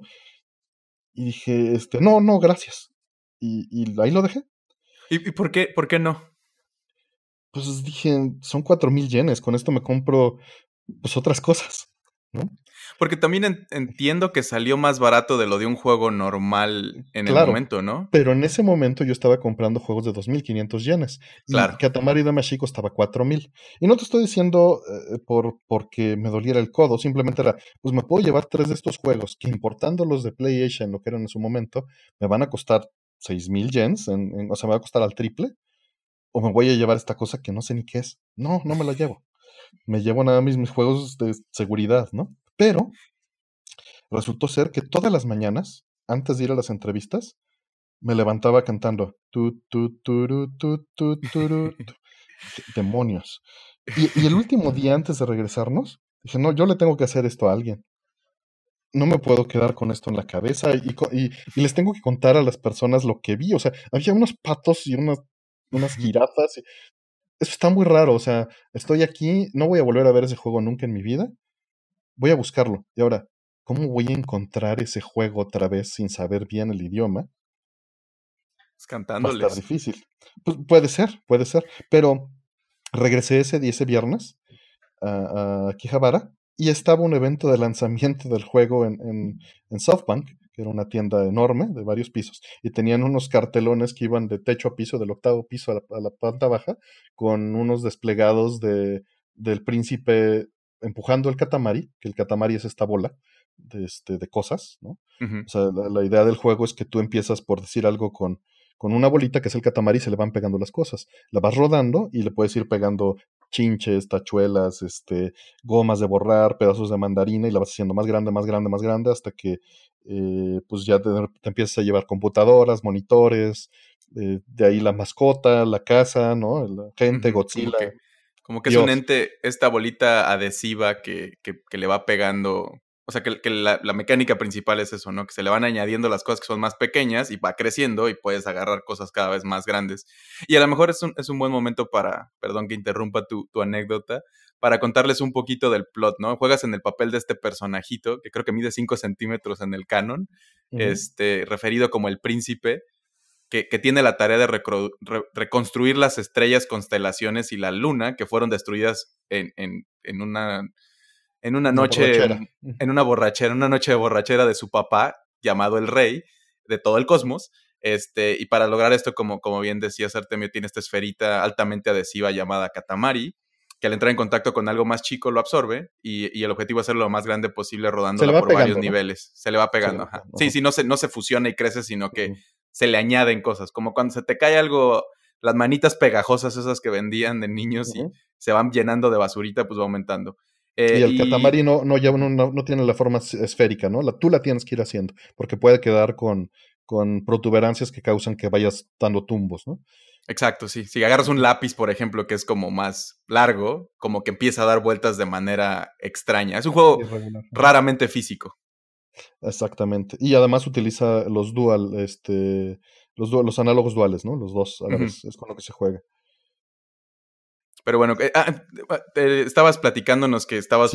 y dije, este, no, no, gracias. Y, y ahí lo dejé. ¿Y, por, qué, por qué no? pues dije, son cuatro mil yenes, con esto me compro pues otras cosas, ¿no? Porque también entiendo que salió más barato de lo de un juego normal en el momento, ¿no? Pero en ese momento yo estaba comprando juegos de 2.500 yenes. Claro. Y Katamari Damashi costaba 4.000. Y no te estoy diciendo eh, por porque me doliera el codo, simplemente era, pues me puedo llevar tres de estos juegos que importándolos de PlayStation, lo que eran en su momento, me van a costar 6.000 yens, o sea, me va a costar al triple o me voy a llevar esta cosa que no sé ni qué es. No, no me la llevo. Me llevo nada más mis juegos de seguridad, ¿no? Pero resultó ser que todas las mañanas, antes de ir a las entrevistas, me levantaba cantando tu, tu, tu, tu, tu, tu, demonios. Y, el último día antes de regresarnos, dije, no, yo le tengo que hacer esto a alguien. No me puedo quedar con esto en la cabeza y, y les tengo que contar a las personas lo que vi. O sea, había unos patos y unas unas jirafas. Eso está muy raro, o sea, estoy aquí, no voy a volver a ver ese juego nunca en mi vida. Voy a buscarlo. Y ahora, ¿cómo voy a encontrar ese juego otra vez sin saber bien el idioma? Es cantándoles. Va a estar difícil. Pues, puede ser, puede ser. Pero regresé ese, ese viernes a, a Quijabara y estaba un evento de lanzamiento del juego en, en, en SoftBank que era una tienda enorme de varios pisos, y tenían unos cartelones que iban de techo a piso, del octavo piso a la, planta baja, con unos desplegados de, del príncipe empujando el catamari, que el catamari es esta bola de, este, de cosas, ¿no? O sea, la, idea del juego es que tú empiezas por decir algo con, con una bolita que es el catamari y se le van pegando las cosas. La vas rodando y le puedes ir pegando chinches, tachuelas, este, gomas de borrar, pedazos de mandarina y la vas haciendo más grande, más grande, más grande hasta que eh, pues ya te, empiezas a llevar computadoras, monitores, eh, de ahí la mascota, la casa, ¿no? La gente, Godzilla. Como que, es un ente, esta bolita adhesiva que, que, le va pegando. O sea, que, la, mecánica principal es eso, ¿no? Que se le van añadiendo las cosas que son más pequeñas y va creciendo y puedes agarrar cosas cada vez más grandes. Y a lo mejor es un, es un buen momento para, perdón que interrumpa tu, tu anécdota, para contarles un poquito del plot, ¿no? Juegas en el papel de este personajito, que creo que mide 5 centímetros en el canon, este, referido como el príncipe, que, tiene la tarea de reconstruir las estrellas, constelaciones y la luna que fueron destruidas en, una, en una, noche, en una borrachera, una noche de borrachera de su papá, llamado el rey de todo el cosmos, Este, y para lograr esto, como, como bien decías, Artemio tiene esta esferita altamente adhesiva llamada Katamari, que al entrar en contacto con algo más chico lo absorbe y, el objetivo es hacerlo lo más grande posible rodando por varios niveles. Se le va pegando. Sí, sí, no se, no se fusiona y crece, sino que se le añaden cosas. Como cuando se te cae algo, las manitas pegajosas esas que vendían de niños y se van llenando de basurita, pues va aumentando. y el Katamari no, no, no, tiene la forma esférica, ¿no? La, tú la tienes que ir haciendo, porque puede quedar con, con protuberancias que causan que vayas dando tumbos, ¿no? Exacto, sí. Si agarras un lápiz, por ejemplo, que es como más largo, como que empieza a dar vueltas de manera extraña. Es un juego raramente físico. Exactamente. Y además utiliza los dual, este, los, los análogos duales, ¿no? Los dos a la vez, es con lo que se juega. Pero bueno, eh, ah, estabas platicándonos que estabas.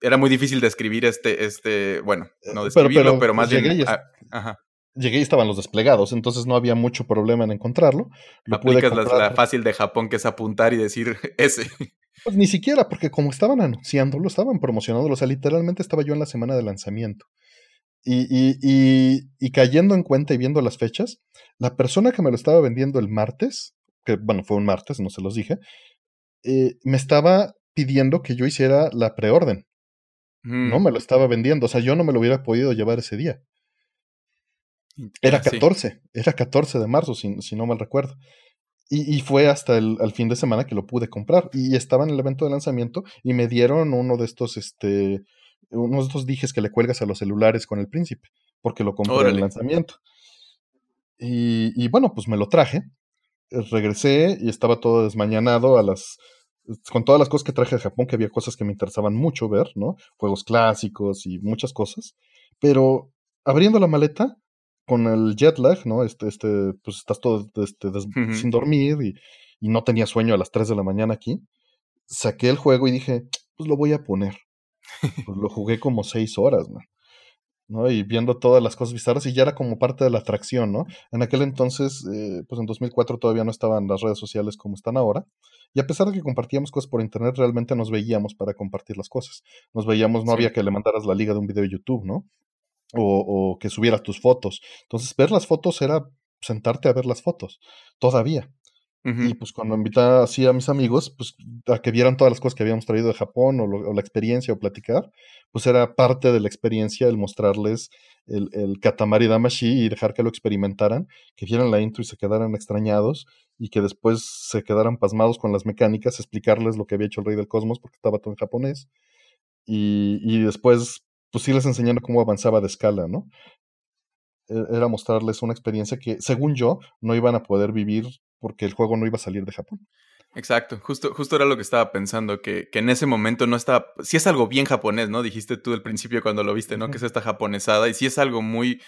Era muy difícil describir este, este, bueno, eh, no describirlo, pero, más bien. Ah, ajá llegué y estaban los desplegados, entonces no había mucho problema en encontrarlo. Lo Aplicas la, fácil de Japón que es apuntar y decir [laughs] ese. Pues ni siquiera, porque como estaban anunciándolo, estaban promocionándolo, o sea, literalmente estaba yo en la semana de lanzamiento. Y, y, y, cayendo en cuenta y viendo las fechas, la persona que me lo estaba vendiendo el martes, que bueno, fue un martes, no se los dije, eh, me estaba pidiendo que yo hiciera la preorden. No me lo estaba vendiendo, o sea, yo no me lo hubiera podido llevar ese día. Era 14, era 14 de marzo, si, no mal recuerdo. Y, fue hasta el fin de semana que lo pude comprar. Y estaba en el evento de lanzamiento y me dieron uno de estos, este, uno de estos dijes que le cuelgas a los celulares con el príncipe, porque lo compré en el lanzamiento. Y, y, bueno, pues me lo traje. Eh, regresé y estaba todo desmañanado a las. con todas las cosas que traje de Japón, que había cosas que me interesaban mucho ver, ¿no? Juegos clásicos y muchas cosas. Pero abriendo la maleta, con el jet lag, ¿no? Este, este, pues estás todo este, sin dormir y, no tenía sueño a las 3 de la mañana aquí. Saqué el juego y dije, pues lo voy a poner. Pues lo jugué como 6 horas, ¿no? Y viendo todas las cosas bizarras y ya era como parte de la atracción, ¿no? En aquel entonces, eh, pues en 2004 todavía no estaban las redes sociales como están ahora. Y a pesar de que compartíamos cosas por internet, realmente nos veíamos para compartir las cosas. Nos veíamos, no había que le mandaras la liga de un video de YouTube, ¿no? o, que subieras tus fotos. Entonces, ver las fotos era sentarte a ver las fotos, todavía. Y pues cuando invitaba así a mis amigos, pues a que vieran todas las cosas que habíamos traído de Japón o, la experiencia o platicar, pues era parte de la experiencia el mostrarles el, el Katamari Damashi y dejar que lo experimentaran, que vieran la intro y se quedaran extrañados y que después se quedaran pasmados con las mecánicas, explicarles lo que había hecho el Rey del Cosmos porque estaba todo en japonés. Y, y después pues sí les enseñando cómo avanzaba de escala, ¿no? E-, era mostrarles una experiencia que, según yo, no iban a poder vivir porque el juego no iba a salir de Japón. Exacto, justo, justo era lo que estaba pensando, que, que en ese momento no estaba, si es algo bien japonés, ¿no? Dijiste tú al principio cuando lo viste, ¿no? Que es esta japonesada, y sí es algo muy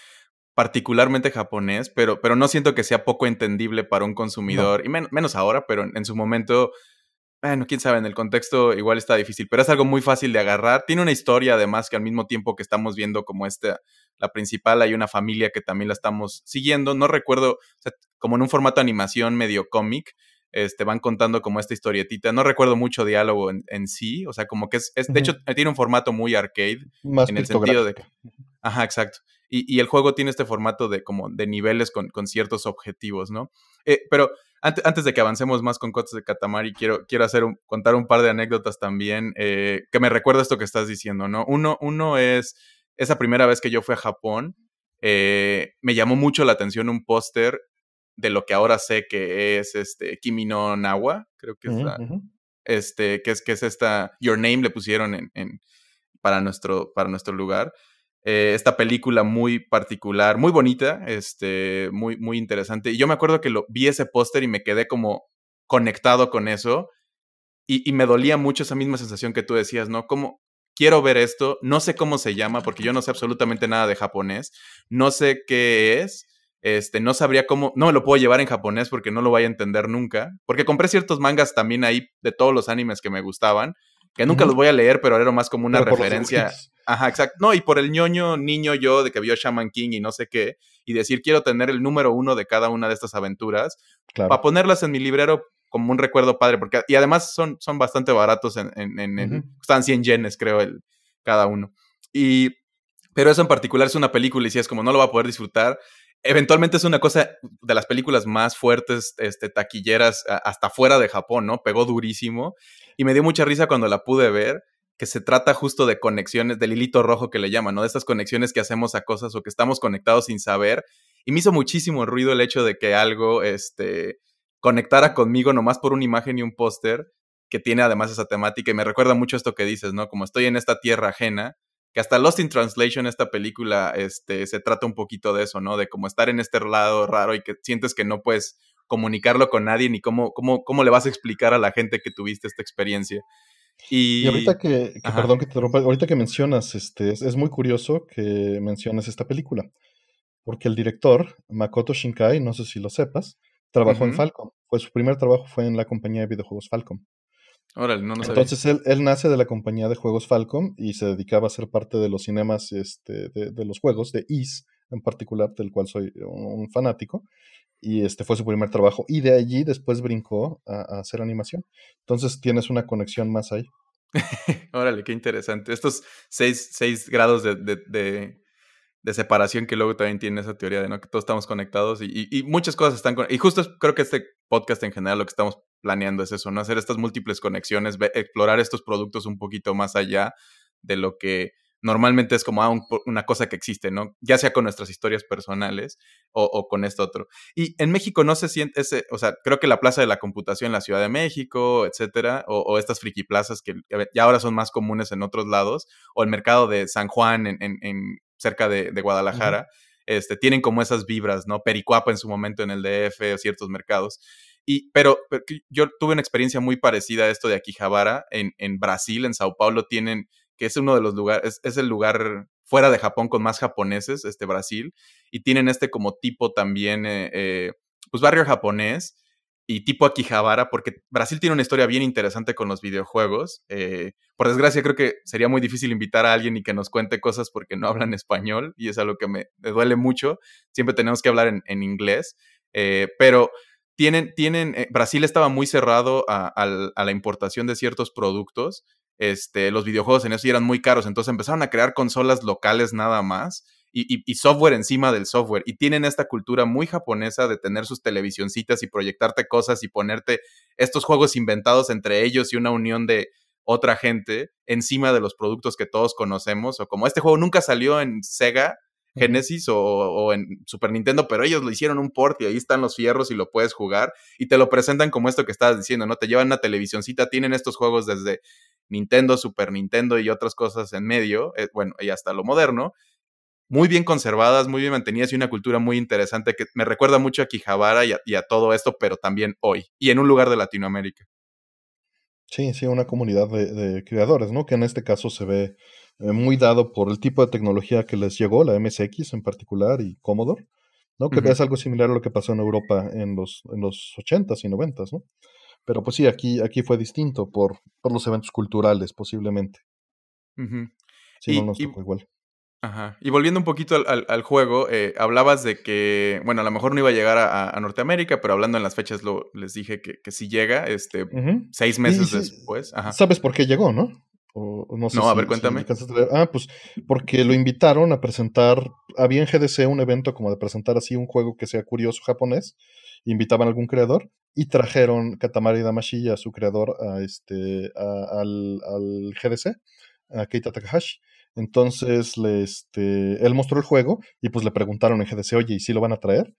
particularmente japonés, pero, pero no siento que sea poco entendible para un consumidor, y menos ahora, pero en, su momento bueno, quién sabe, en el contexto igual está difícil, pero es algo muy fácil de agarrar. Tiene una historia además que al mismo tiempo que estamos viendo como esta, la principal, hay una familia que también la estamos siguiendo. No recuerdo, como en un formato de animación medio cómic, este, van contando como esta historietita. No recuerdo mucho diálogo en, sí, o sea, como que es, de hecho, tiene un formato muy arcade. Más en el sentido de... Ajá, exacto. Y, el juego tiene este formato de como de niveles con, con ciertos objetivos, ¿no? Eh, pero antes, de que avancemos más con Cotas de Katamari, quiero, quiero hacer contar un par de anécdotas también eh, que me recuerda esto que estás diciendo, ¿no? Uno, uno es esa primera vez que yo fui a Japón, eh, me llamó mucho la atención un póster de lo que ahora sé que es este Kimi no Nawa, creo que es este, que es, que es esta, Your Name le pusieron en, en, para, nuestro, para nuestro lugar. Eh, esta película muy particular, muy bonita, este, muy, muy interesante. Y yo me acuerdo que lo, vi ese póster y me quedé como conectado con eso y, me dolía mucho esa misma sensación que tú decías, ¿no? Como quiero ver esto, no sé cómo se llama porque yo no sé absolutamente nada de japonés, no sé qué es. Este, no sabría cómo, no me lo puedo llevar en japonés porque no lo voy a entender nunca, porque compré ciertos mangas también ahí de todos los animes que me gustaban, que nunca los voy a leer, pero era más como una referencia. Ajá, exacto. No, y por el ñoño niño yo de que vio Shaman King y no sé qué, y decir quiero tener el número uno de cada una de estas aventuras, para ponerlas en mi librero como un recuerdo padre, porque y además son, son bastante baratos en, en, están 100 yenes creo el, cada uno. Y, pero eso en particular es una película y si es como no lo va a poder disfrutar. eventualmente es una cosa de las películas más fuertes, este, taquilleras, hasta fuera de Japón, ¿no? Pegó durísimo. Y me dio mucha risa cuando la pude ver, que se trata justo de conexiones, del hilito rojo que le llaman, ¿no? De estas conexiones que hacemos a cosas o que estamos conectados sin saber. Y me hizo muchísimo ruido el hecho de que algo, este, conectara conmigo nomás por una imagen y un póster que tiene además esa temática. Y me recuerda mucho esto que dices, ¿no? Como estoy en esta tierra ajena, que hasta Lost in Translation, esta película, este, se trata un poquito de eso, ¿no? De como estar en este lado raro y que sientes que no puedes comunicarlo con nadie ni cómo, cómo, cómo le vas a explicar a la gente que tuviste esta experiencia. Y, ahorita que, perdón que te rompa, ahorita que mencionas, este, es, muy curioso que menciones esta película, porque el director, Makoto Shinkai, no sé si lo sepas, trabajó en Falcom. Fue su primer trabajo fue en la compañía de videojuegos Falcom. Órale, no, no Entonces él, él, nace de la compañía de juegos Falcom y se dedicaba a ser parte de los cinemas este, de, de los juegos, de Is en particular, del cual soy un fanático. Y este fue su primer trabajo. Y de allí después brincó a, hacer animación. Entonces tienes una conexión más ahí. [laughs] Órale, qué interesante. Estos seis, seis grados de, de separación que luego también tiene esa teoría de ¿no? que todos estamos conectados y, y, muchas cosas están con... y justo creo que este podcast en general lo que estamos planeando es eso, ¿no? Hacer estas múltiples conexiones, explorar estos productos un poquito más allá de lo que normalmente es como ah, una cosa que existe, ¿no? Ya sea con nuestras historias personales o, con esto otro. Y en México no se siente ese, o sea, creo que la Plaza de la Computación en la Ciudad de México, etcétera, o, estas friki plazas que ya ahora son más comunes en otros lados, o el mercado de San Juan en, en cerca de, Guadalajara, este, tienen como esas vibras, ¿no? Pericuapa en su momento en el DF o ciertos mercados. Y, pero, yo tuve una experiencia muy parecida a esto de Akihabara en, en Brasil, en Sao Paulo, tienen, que es uno de los lugares, es, el lugar fuera de Japón con más japoneses, este Brasil, y tienen este como tipo también, eh, eh, pues barrio japonés, y tipo Akihabara, porque Brasil tiene una historia bien interesante con los videojuegos. Eh, por desgracia, creo que sería muy difícil invitar a alguien y que nos cuente cosas porque no hablan español, y es algo que me, duele mucho. Siempre tenemos que hablar en, inglés. Eh, pero tienen, tienen, eh, Brasil estaba muy cerrado a, la importación de ciertos productos. Este, los videojuegos en eso eran muy caros, entonces empezaron a crear consolas locales nada más y, software encima del software. Y tienen esta cultura muy japonesa de tener sus televisioncitas y proyectarte cosas y ponerte estos juegos inventados entre ellos y una unión de otra gente encima de los productos que todos conocemos. O como este juego nunca salió en Sega, Genesis o, en Super Nintendo, pero ellos lo hicieron un port y ahí están los fierros y lo puedes jugar y te lo presentan como esto que estabas diciendo, ¿no? Te llevan una televisioncita, tienen estos juegos desde Nintendo, Super Nintendo y otras cosas en medio, eh, bueno, y hasta lo moderno, muy bien conservadas, muy bien mantenidas y una cultura muy interesante que me recuerda mucho a Quijabara y a, todo esto, pero también hoy y en un lugar de Latinoamérica. Sí, sí, una comunidad de, creadores, ¿no? Que en este caso se ve eh, muy dado por el tipo de tecnología que les llegó, la MSX en particular y Commodore, ¿no? Que es algo similar a lo que pasó en Europa en los, en los 80s y 90s, ¿no? Pero pues sí, aquí, aquí fue distinto por, por los eventos culturales, posiblemente. Sí, no nos tocó igual. Ajá. Y volviendo un poquito al, juego, eh, hablabas de que, bueno, a lo mejor no iba a llegar a, Norteamérica, pero hablando en las fechas lo, les dije que, que sí llega, este, seis meses después. ¿Sabes por qué llegó, no? no, sé a ver, cuéntame. ah, pues porque lo invitaron a presentar, había en GDC un evento como de presentar así un juego que sea curioso japonés, invitaban a algún creador y trajeron Katamari Damashi a su creador a este, al, al GDC, a Keita Takahashi. Entonces, le, este, él mostró el juego y pues le preguntaron en GDC, oye, ¿y si lo van a traer?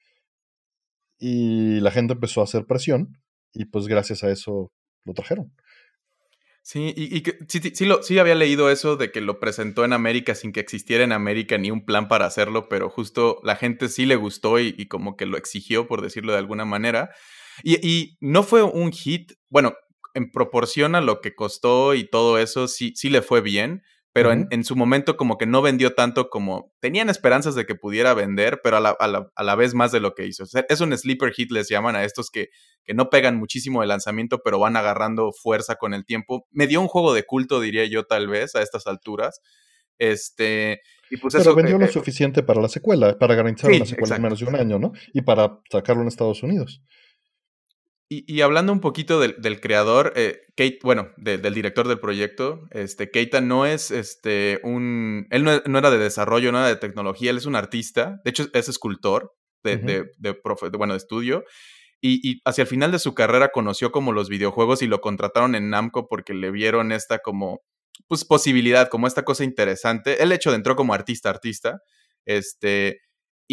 Y la gente empezó a hacer presión y pues gracias a eso lo trajeron. Sí, y, sí, sí, lo, sí había leído eso de que lo presentó en América sin que existiera en América ni un plan para hacerlo, pero justo la gente sí le gustó y, como que lo exigió, por decirlo de alguna manera. Y, y, no fue un hit, bueno, en proporción a lo que costó y todo eso, sí, sí le fue bien, pero en, su momento como que no vendió tanto como tenían esperanzas de que pudiera vender, pero a la, a la, vez más de lo que hizo. es un sleeper hit, les llaman a estos que, que no pegan muchísimo de lanzamiento, pero van agarrando fuerza con el tiempo. Me dio un juego de culto, diría yo, tal vez, a estas alturas. Este, y pues pero vendió lo eh, suficiente para la secuela, para garantizar una secuela en menos de un año, ¿no? Y para sacarlo en Estados Unidos. Y, hablando un poquito del, creador, eh, Kate, bueno, del director del proyecto, este, Keita no es este, un. Él no, era de desarrollo, no era de tecnología, él es un artista. De hecho, es escultor. de, de, bueno, de estudio. Y, hacia el final de su carrera conoció como los videojuegos y lo contrataron en Namco porque le vieron esta como, pues, posibilidad, como esta cosa interesante. Él, hecho, de entró como artista, artista, este,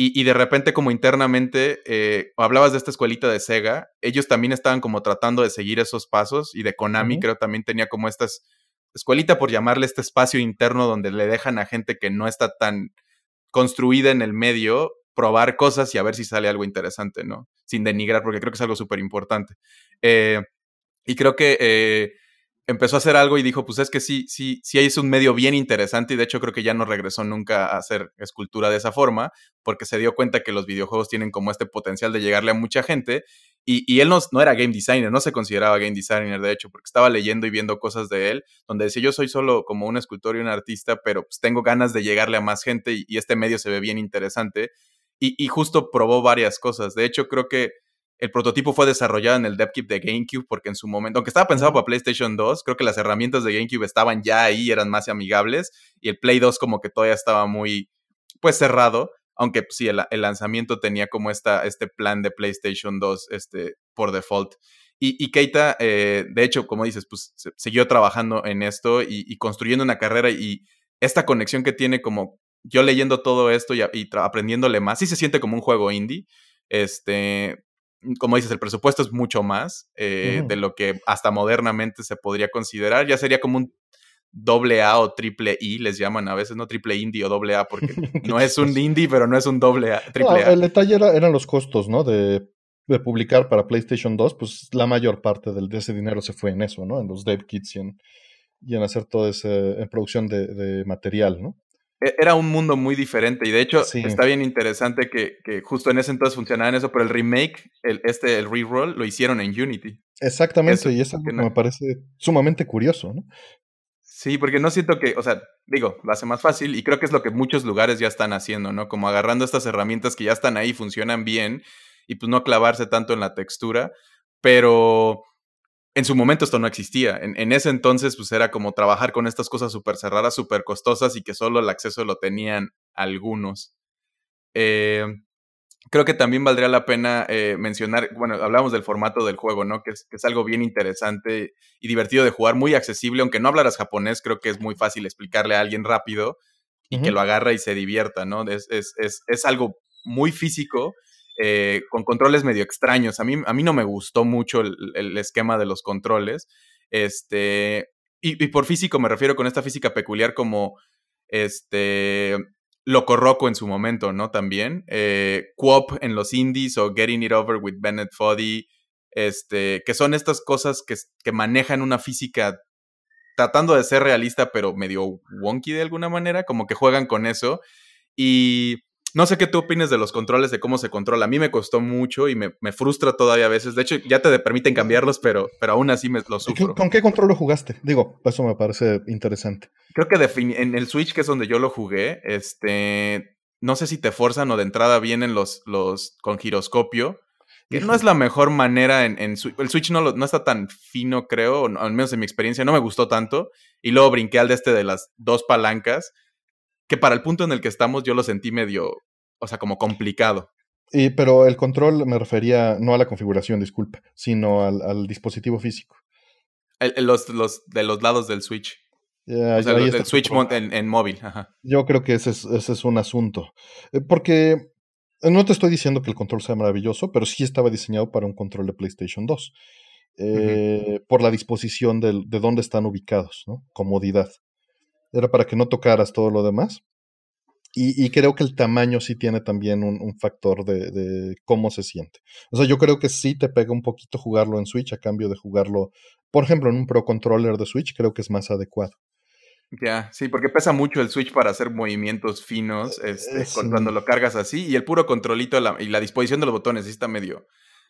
y, de repente como internamente, eh, hablabas de esta escuelita de Sega, ellos también estaban como tratando de seguir esos pasos y de Konami creo también tenía como estas, escuelita por llamarle este espacio interno donde le dejan a gente que no está tan construida en el medio probar cosas y a ver si sale algo interesante, ¿no? Sin denigrar, porque creo que es algo súper importante. Eh, y creo que eh, empezó a hacer algo y dijo, pues es que sí, sí, sí es un medio bien interesante y de hecho creo que ya no regresó nunca a hacer escultura de esa forma, porque se dio cuenta que los videojuegos tienen como este potencial de llegarle a mucha gente y, él no, no, era game designer, no se consideraba game designer, de hecho, porque estaba leyendo y viendo cosas de él, donde decía, yo soy solo como un escultor y un artista, pero pues tengo ganas de llegarle a más gente y, este medio se ve bien interesante. Y, justo probó varias cosas. De hecho, creo que el prototipo fue desarrollado en el DevKit de GameCube, porque en su momento, aunque estaba pensado para PlayStation 2, creo que las herramientas de GameCube estaban ya ahí, eran más amigables, y el Play 2 como que todavía estaba muy, pues cerrado aunque sí, el, lanzamiento tenía como esta, este plan de PlayStation 2 este, por default. Y, Keita, eh, de hecho, como dices, pues siguió trabajando en esto y, construyendo una carrera y esta conexión que tiene como yo leyendo todo esto y, aprendiéndole más, sí se siente como un juego indie. Este, como dices, el presupuesto es mucho más eh, de lo que hasta modernamente se podría considerar. Ya sería como un doble A o triple I, les llaman a veces, ¿no? Triple indie o doble A, porque [laughs] no es un indie, pero no es un doble A, triple El detalle eran los costos, ¿no? De, publicar para PlayStation 2, pues la mayor parte del, de ese dinero se fue en eso, ¿no? En los dev kits y en, hacer todo ese, en producción de, material, ¿no? E, era un mundo muy diferente y de hecho está bien interesante que, justo en ese entonces funcionaba en eso, pero el remake, el, este, el reroll, lo hicieron en Unity. Exactamente, y es algo que me parece sumamente curioso, ¿no? Sí, porque no siento que, o sea, digo, lo hace más fácil y creo que es lo que muchos lugares ya están haciendo, ¿no? Como agarrando estas herramientas que ya están ahí, funcionan bien y pues no clavarse tanto en la textura, pero en su momento esto no existía. En, ese entonces pues era como trabajar con estas cosas súper cerradas, súper costosas y que solo el acceso lo tenían algunos. Eh, creo que también valdría la pena eh, mencionar, bueno, hablamos del formato del juego, ¿no? Que es, que es, algo bien interesante y divertido de jugar, muy accesible, aunque no hablaras japonés, creo que es muy fácil explicarle a alguien rápido y que lo agarra y se divierta, ¿no? Es, es, es algo muy físico, eh, con controles medio extraños. A mí, a mí no me gustó mucho el, esquema de los controles. Este, y, y por físico me refiero con esta física peculiar como este Loco Roco en su momento, ¿no? También. Eh, en los indies o Getting It Over with Bennett Foddy. Este, que son estas cosas que, que manejan una física tratando de ser realista, pero medio wonky de alguna manera, como que juegan con eso. Y no sé qué tú opinas de los controles, de cómo se controla. A mí me costó mucho y me, frustra todavía a veces. De hecho, ya te permiten cambiarlos, pero, pero aún así me lo sufro. ¿Con qué control lo jugaste? Digo, eso me parece interesante. Creo que en el Switch, que es donde yo lo jugué, este, no sé si te forzan o de entrada vienen los, los con giroscopio. Que no es la mejor manera en, el Switch no, no está tan fino, creo, al menos en mi experiencia, no me gustó tanto. Y luego brinqué al de este de las dos palancas que para el punto en el que estamos yo lo sentí medio, o sea, como complicado. Y, pero el control me refería no a la configuración, disculpe, sino al, dispositivo físico. los, los, de los lados del Switch. o sea, el Switch en, móvil. Yo creo que ese es, ese es un asunto. Eh, porque eh, no te estoy diciendo que el control sea maravilloso, pero sí estaba diseñado para un control de PlayStation 2. Eh, por la disposición de, de dónde están ubicados, ¿no? Comodidad era para que no tocaras todo lo demás. Y, creo que el tamaño sí tiene también un, factor de, cómo se siente. O sea, yo creo que sí te pega un poquito jugarlo en Switch a cambio de jugarlo, por ejemplo, en un Pro Controller de Switch, creo que es más adecuado. Ya, sí, porque pesa mucho el Switch para hacer movimientos finos eh, este, cuando lo cargas así y el puro controlito y la disposición de los botones sí está medio...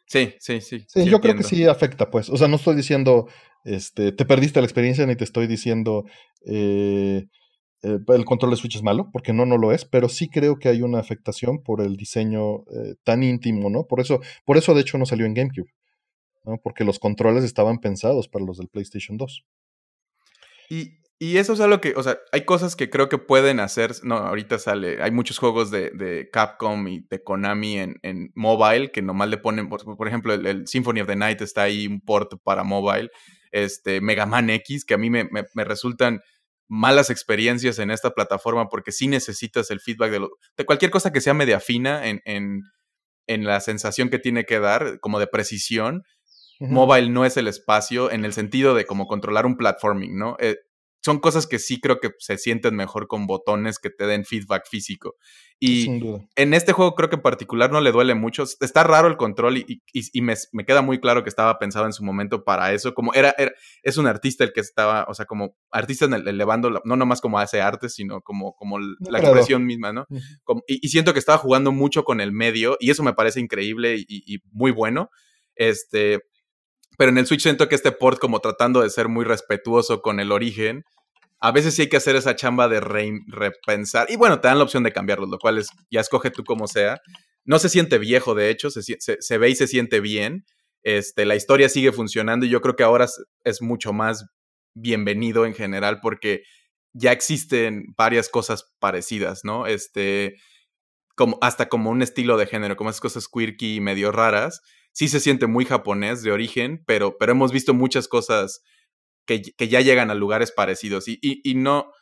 Sí, sí, sí. Sí, yo creo que sí afecta, pues. O sea, no estoy diciendo este, te perdiste la experiencia ni te estoy diciendo eh, eh, el control de Switch es malo, porque no, no lo es, pero sí creo que hay una afectación por el diseño eh, tan íntimo, ¿no? Por eso, por eso de hecho no salió en GameCube, ¿no? Porque los controles estaban pensados para los del PlayStation 2. Y Y eso es algo que, o sea, hay cosas que creo que pueden hacer. No, ahorita sale, hay muchos juegos de, Capcom y de Konami en, en, mobile que nomás le ponen, por, ejemplo, el, Symphony of the Night está ahí, un port para mobile. Este, Mega Man X, que a mí me, me, resultan malas experiencias en esta plataforma porque sí necesitas el feedback de, de cualquier cosa que sea media fina en, en, en, la sensación que tiene que dar, como de precisión. Mobile no es el espacio en el sentido de como controlar un platforming, ¿no? Eh, son cosas que sí creo que se sienten mejor con botones que te den feedback físico. Y en este juego creo que en particular no le duele mucho. Está raro el control y, me, queda muy claro que estaba pensado en su momento para eso. Como era, es un artista el que estaba, o sea, como artista elevando, no nomás como hace arte, sino como, como la expresión misma, ¿no? y, siento que estaba jugando mucho con el medio y eso me parece increíble y, y muy bueno. Este, pero en el Switch siento que este port, como tratando de ser muy respetuoso con el origen, a veces sí hay que hacer esa chamba de repensar. Y bueno, te dan la opción de cambiarlo, lo cual es, ya escoge tú como sea. No se siente viejo, de hecho, se, se, ve y se siente bien. Este, la historia sigue funcionando y yo creo que ahora es, mucho más bienvenido en general porque ya existen varias cosas parecidas, ¿no? Este, como, hasta como un estilo de género, como esas cosas quirky y medio raras sí se siente muy japonés de origen, pero, pero hemos visto muchas cosas que, ya llegan a lugares parecidos y, no...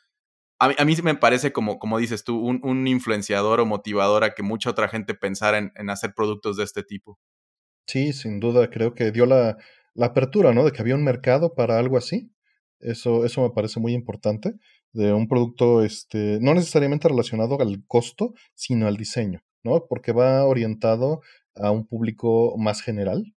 A mí, a mí, me parece, como, como dices tú, un, influenciador o motivador a que mucha otra gente pensara en, en, hacer productos de este tipo. Sí, sin duda, creo que dio la, la apertura, ¿no? De que había un mercado para algo así. Eso, eso me parece muy importante, de un producto este, no necesariamente relacionado al costo, sino al diseño, ¿no? Porque va orientado a un público más general,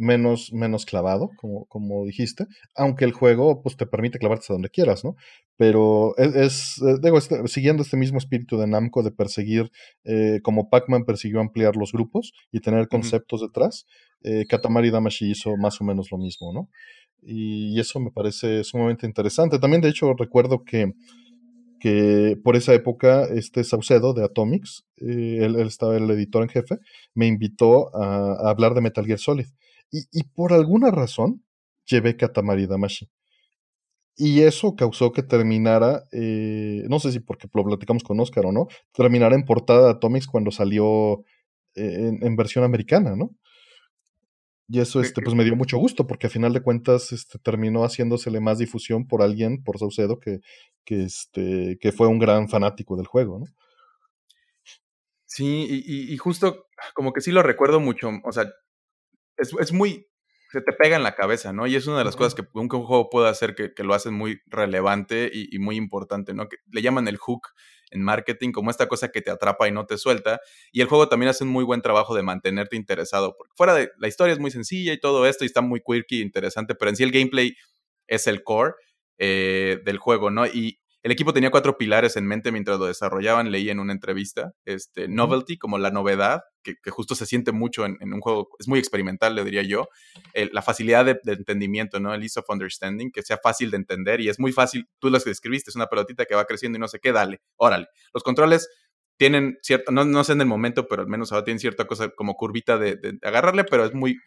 menos, menos clavado, como, como dijiste, aunque el juego pues, te permite clavarte a donde quieras, ¿no? Pero es, eh, digo, este, siguiendo este mismo espíritu de Namco de perseguir, eh, como Pac-Man persiguió ampliar los grupos y tener conceptos detrás, eh, Katamari Damashi hizo más o menos lo mismo, ¿no? y eso me parece sumamente interesante. También, de hecho, recuerdo que que por esa época este Saucedo de Atomics, eh, él, estaba el editor en jefe, me invitó a, hablar de Metal Gear Solid. Y, por alguna razón llevé Katamari Damashi. Y eso causó que terminara, eh, no sé si porque lo platicamos con Oscar o no, terminara en portada de Atomics cuando salió eh, en, versión americana, ¿no? Y eso este, pues me dio mucho gusto, porque a final de cuentas este, terminó haciéndosele más difusión por alguien, por Saucedo, que, que, este, que fue un gran fanático del juego, ¿no? Sí, y, y, justo como que sí lo recuerdo mucho, o sea, es, es, muy, se te pega en la cabeza, ¿no? Y es una de las cosas que un, juego puede hacer que, que, lo hacen muy relevante y, y, muy importante, ¿no? Que le llaman el hook en marketing, como esta cosa que te atrapa y no te suelta. Y el juego también hace un muy buen trabajo de mantenerte interesado, porque fuera de la historia es muy sencilla y todo esto, y está muy quirky, interesante, pero en sí el gameplay es el core eh, del juego, ¿no? Y, el equipo tenía cuatro pilares en mente mientras lo desarrollaban, leí en una entrevista. Este, novelty, como la novedad, que, justo se siente mucho en, un juego, es muy experimental, le diría yo. la facilidad de, entendimiento, ¿no? El ease of understanding, que sea fácil de entender y es muy fácil. Tú lo que describiste, es una pelotita que va creciendo y no sé qué, dale, órale. Los controles tienen cierto, no, no sé en el momento, pero al menos ahora tienen cierta cosa como curvita de, de agarrarle, pero es muy,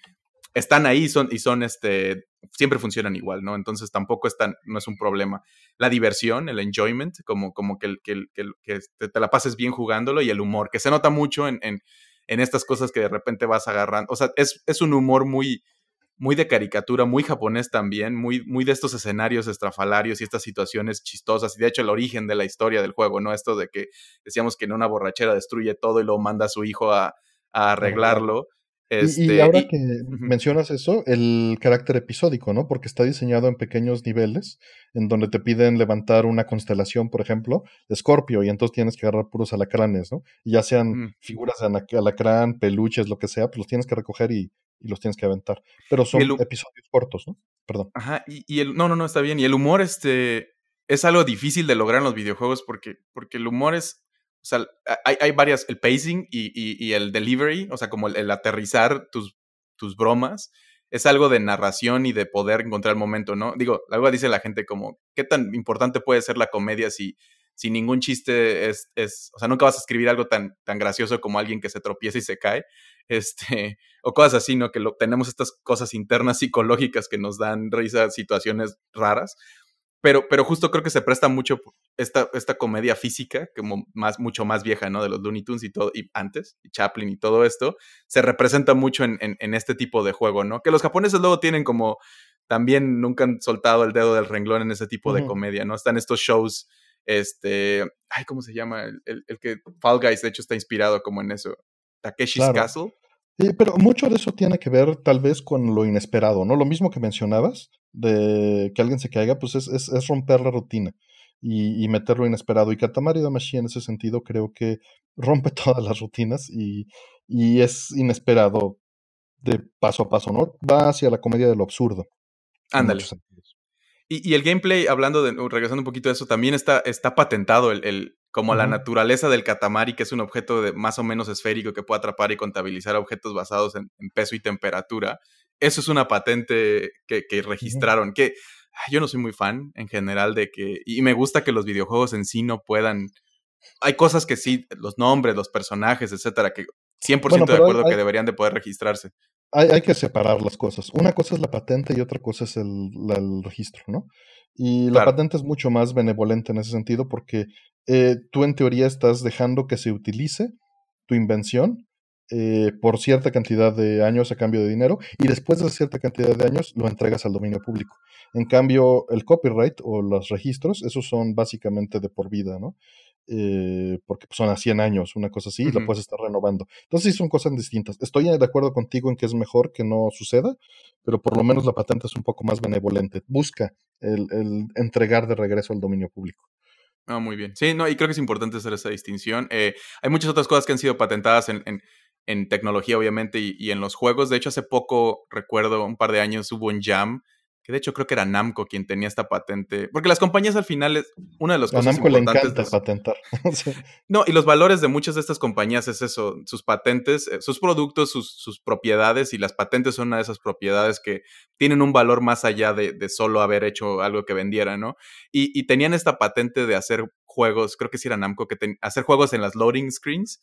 están ahí son, y son, este, siempre funcionan igual, ¿no? Entonces tampoco están, no es un problema. La diversión, el enjoyment, como, como que, que, que, te, la pases bien jugándolo y el humor, que se nota mucho en, en, en estas cosas que de repente vas agarrando. O sea, es, es, un humor muy, muy de caricatura, muy japonés también, muy, muy de estos escenarios estrafalarios y estas situaciones chistosas. Y de hecho, el origen de la historia del juego, ¿no? Esto de que decíamos que en una borrachera destruye todo y lo manda a su hijo a, a arreglarlo. Y, este, ahora que mencionas eso, el carácter episódico, ¿no? Porque está diseñado en pequeños niveles, en donde te piden levantar una constelación, por ejemplo, de Escorpio, y entonces tienes que agarrar puros alacranes, ¿no? Y ya sean figuras de alacrán, peluches, lo que sea, pues los tienes que recoger y, los tienes que aventar. Pero son episodios cortos, ¿no? Perdón. Ajá, y, el, no, no, no, está bien. Y el humor, este, es algo difícil de lograr en los videojuegos porque, porque el humor es o sea, hay, varias, el pacing y, el delivery, o sea, como el, aterrizar tus, tus bromas, es algo de narración y de poder encontrar el momento, ¿no? Digo, algo dice la gente como, ¿qué tan importante puede ser la comedia si, si ningún chiste es, es, o sea, nunca vas a escribir algo tan, tan gracioso como alguien que se tropieza y se cae, [laughs] este, o cosas así, ¿no? Que lo, tenemos estas cosas internas psicológicas que nos dan risa, situaciones raras. Pero, pero justo creo que se presta mucho esta, esta comedia física, como más, mucho más vieja, ¿no? De los Looney Tunes y todo, y antes, y Chaplin y todo esto, se representa mucho en, en, este tipo de juego, ¿no? Que los japoneses luego tienen como, también nunca han soltado el dedo del renglón en ese tipo de comedia, ¿no? Están estos shows, este, ay, ¿cómo se llama? El, el, que Fall Guys, de hecho, está inspirado como en eso. Takeshi's Castle. Pero mucho de eso tiene que ver tal vez con lo inesperado, ¿no? Lo mismo que mencionabas, de que alguien se caiga, pues es, es, romper la rutina y, y, meter lo inesperado. Y Katamari Damashi en ese sentido creo que rompe [laughs] todas las rutinas y, y es inesperado de paso a paso, ¿no? Va hacia la comedia de lo absurdo. Ándale. Y, y, el gameplay, hablando de, regresando un poquito a eso, también está, está patentado el, el como la naturaleza del katamari, que es un objeto de más o menos esférico que puede atrapar y contabilizar objetos basados en, peso y temperatura. Eso es una patente que, que registraron, que yo no soy muy fan en general de que, y me gusta que los videojuegos en sí no puedan, hay cosas que sí, los nombres, los personajes, etcétera, que 100% de acuerdo que deberían de poder registrarse. Hay, hay, que separar las cosas. Una cosa es la patente y otra cosa es el, el registro, ¿no? Y la patente es mucho más benevolente en ese sentido porque eh, tú en teoría estás dejando que se utilice tu invención eh, por cierta cantidad de años a cambio de dinero y después de cierta cantidad de años lo entregas al dominio público. En cambio, el copyright o los registros, esos son básicamente de por vida, ¿no? Eh, porque son a 100 años, una cosa así, y la puedes estar renovando. Entonces sí son cosas distintas. Estoy de acuerdo contigo en que es mejor que no suceda, pero por lo menos la patente es un poco más benevolente. Busca el, entregar de regreso al dominio público. Ah, muy bien. Sí, no, y creo que es importante hacer esa distinción. Eh, hay muchas otras cosas que han sido patentadas en, en, tecnología, obviamente, y, y, en los juegos. De hecho, hace poco, recuerdo, un par de años hubo un jam que de hecho creo que era Namco quien tenía esta patente, porque las compañías al final es una de las cosas Namco le encanta patentar. [laughs] No, y los valores de muchas de estas compañías es eso, sus patentes, eh, sus productos, sus, propiedades, y las patentes son una de esas propiedades que tienen un valor más allá de, solo haber hecho algo que vendiera, ¿no? Y, tenían esta patente de hacer juegos, creo que sí era Namco, que hacer juegos en las loading screens,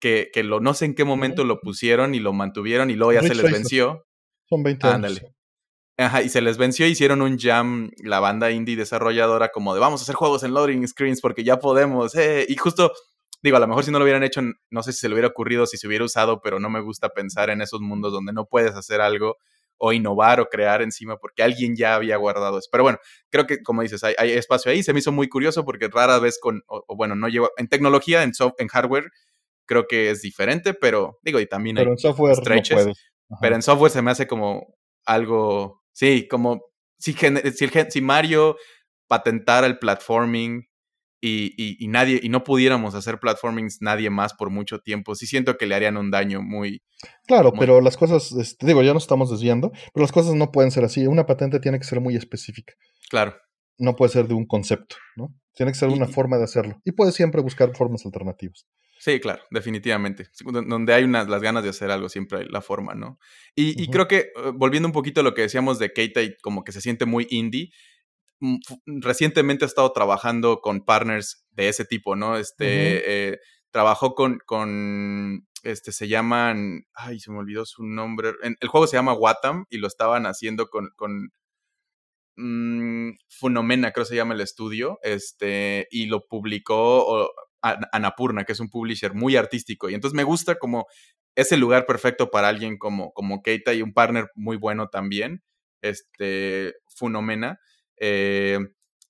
que, que lo, no sé en qué momento lo pusieron y lo mantuvieron y luego ya se les venció. Son 20 años. Ajá, y se les venció, hicieron un jam, la banda indie desarrolladora, como de vamos a hacer juegos en loading screens porque ya podemos. Eh". Y justo, digo, a lo mejor si no lo hubieran hecho, no sé si se lo hubiera ocurrido, si se hubiera usado, pero no me gusta pensar en esos mundos donde no puedes hacer algo o innovar o crear encima porque alguien ya había guardado eso. Pero bueno, creo que como dices, hay, espacio ahí. Se me hizo muy curioso porque rara vez con, o, bueno, no llevo, en tecnología, en, soft, en hardware, creo que es diferente, pero digo, y también pero hay en software pero en software se me hace como algo Sí, como si, si, Mario patentara el platforming y, y, nadie, y no pudiéramos hacer platformings nadie más por mucho tiempo, sí siento que le harían un daño muy... Claro, pero las cosas, este, digo, ya nos estamos desviando, pero las cosas no pueden ser así. Una patente tiene que ser muy específica. Claro. No puede ser de un concepto, ¿no? Tiene que ser una forma de hacerlo. Y puedes siempre buscar formas alternativas. Sí, claro, definitivamente. Donde hay unas, las ganas de hacer algo, siempre hay la forma, ¿no? Y, creo que, eh, volviendo un poquito a lo que decíamos de Keita y como que se siente muy indie, mm, recientemente ha estado trabajando con partners de ese tipo, ¿no? Este, eh, trabajó con, con, este, se llaman, ay, se me olvidó su nombre. El juego se llama Watam y lo estaban haciendo con, con mm, Funomena, creo que se llama el estudio, este, y lo publicó, Anapurna, que es un publisher muy artístico. Y entonces me gusta como ese lugar perfecto para alguien como, como Keita y un partner muy bueno también, este, Funomena, eh,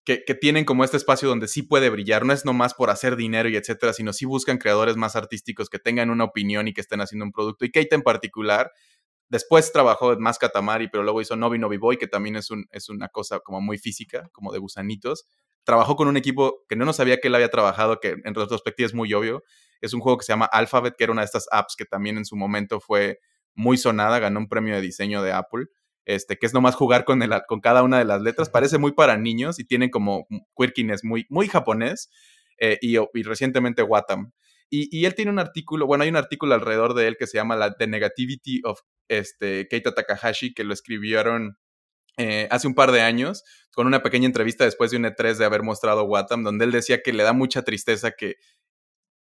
que, tienen como este espacio donde sí puede brillar. No es nomás por hacer dinero y etcétera, sino sí buscan creadores más artísticos que tengan una opinión y que estén haciendo un producto. Y Keita en particular, después trabajó en Más Katamari, pero luego hizo Novi Novi Boy, que también es, un, es una cosa como muy física, como de gusanitos trabajó con un equipo que no nos sabía que él había trabajado, que en retrospectiva es muy obvio. Es un juego que se llama Alphabet, que era una de estas apps que también en su momento fue muy sonada, ganó un premio de diseño de Apple. Este, que es nomás jugar con, el, con cada una de las letras. Parece muy para niños y tiene como quirkiness muy, muy japonés. Eh, y, y, recientemente Watam. Y, y, él tiene un artículo, bueno, hay un artículo alrededor de él que se llama la, The Negativity of este, Keita Takahashi, que lo escribieron eh, hace un par de años, con una pequeña entrevista después de un E3 de haber mostrado Watam, donde él decía que le da mucha tristeza que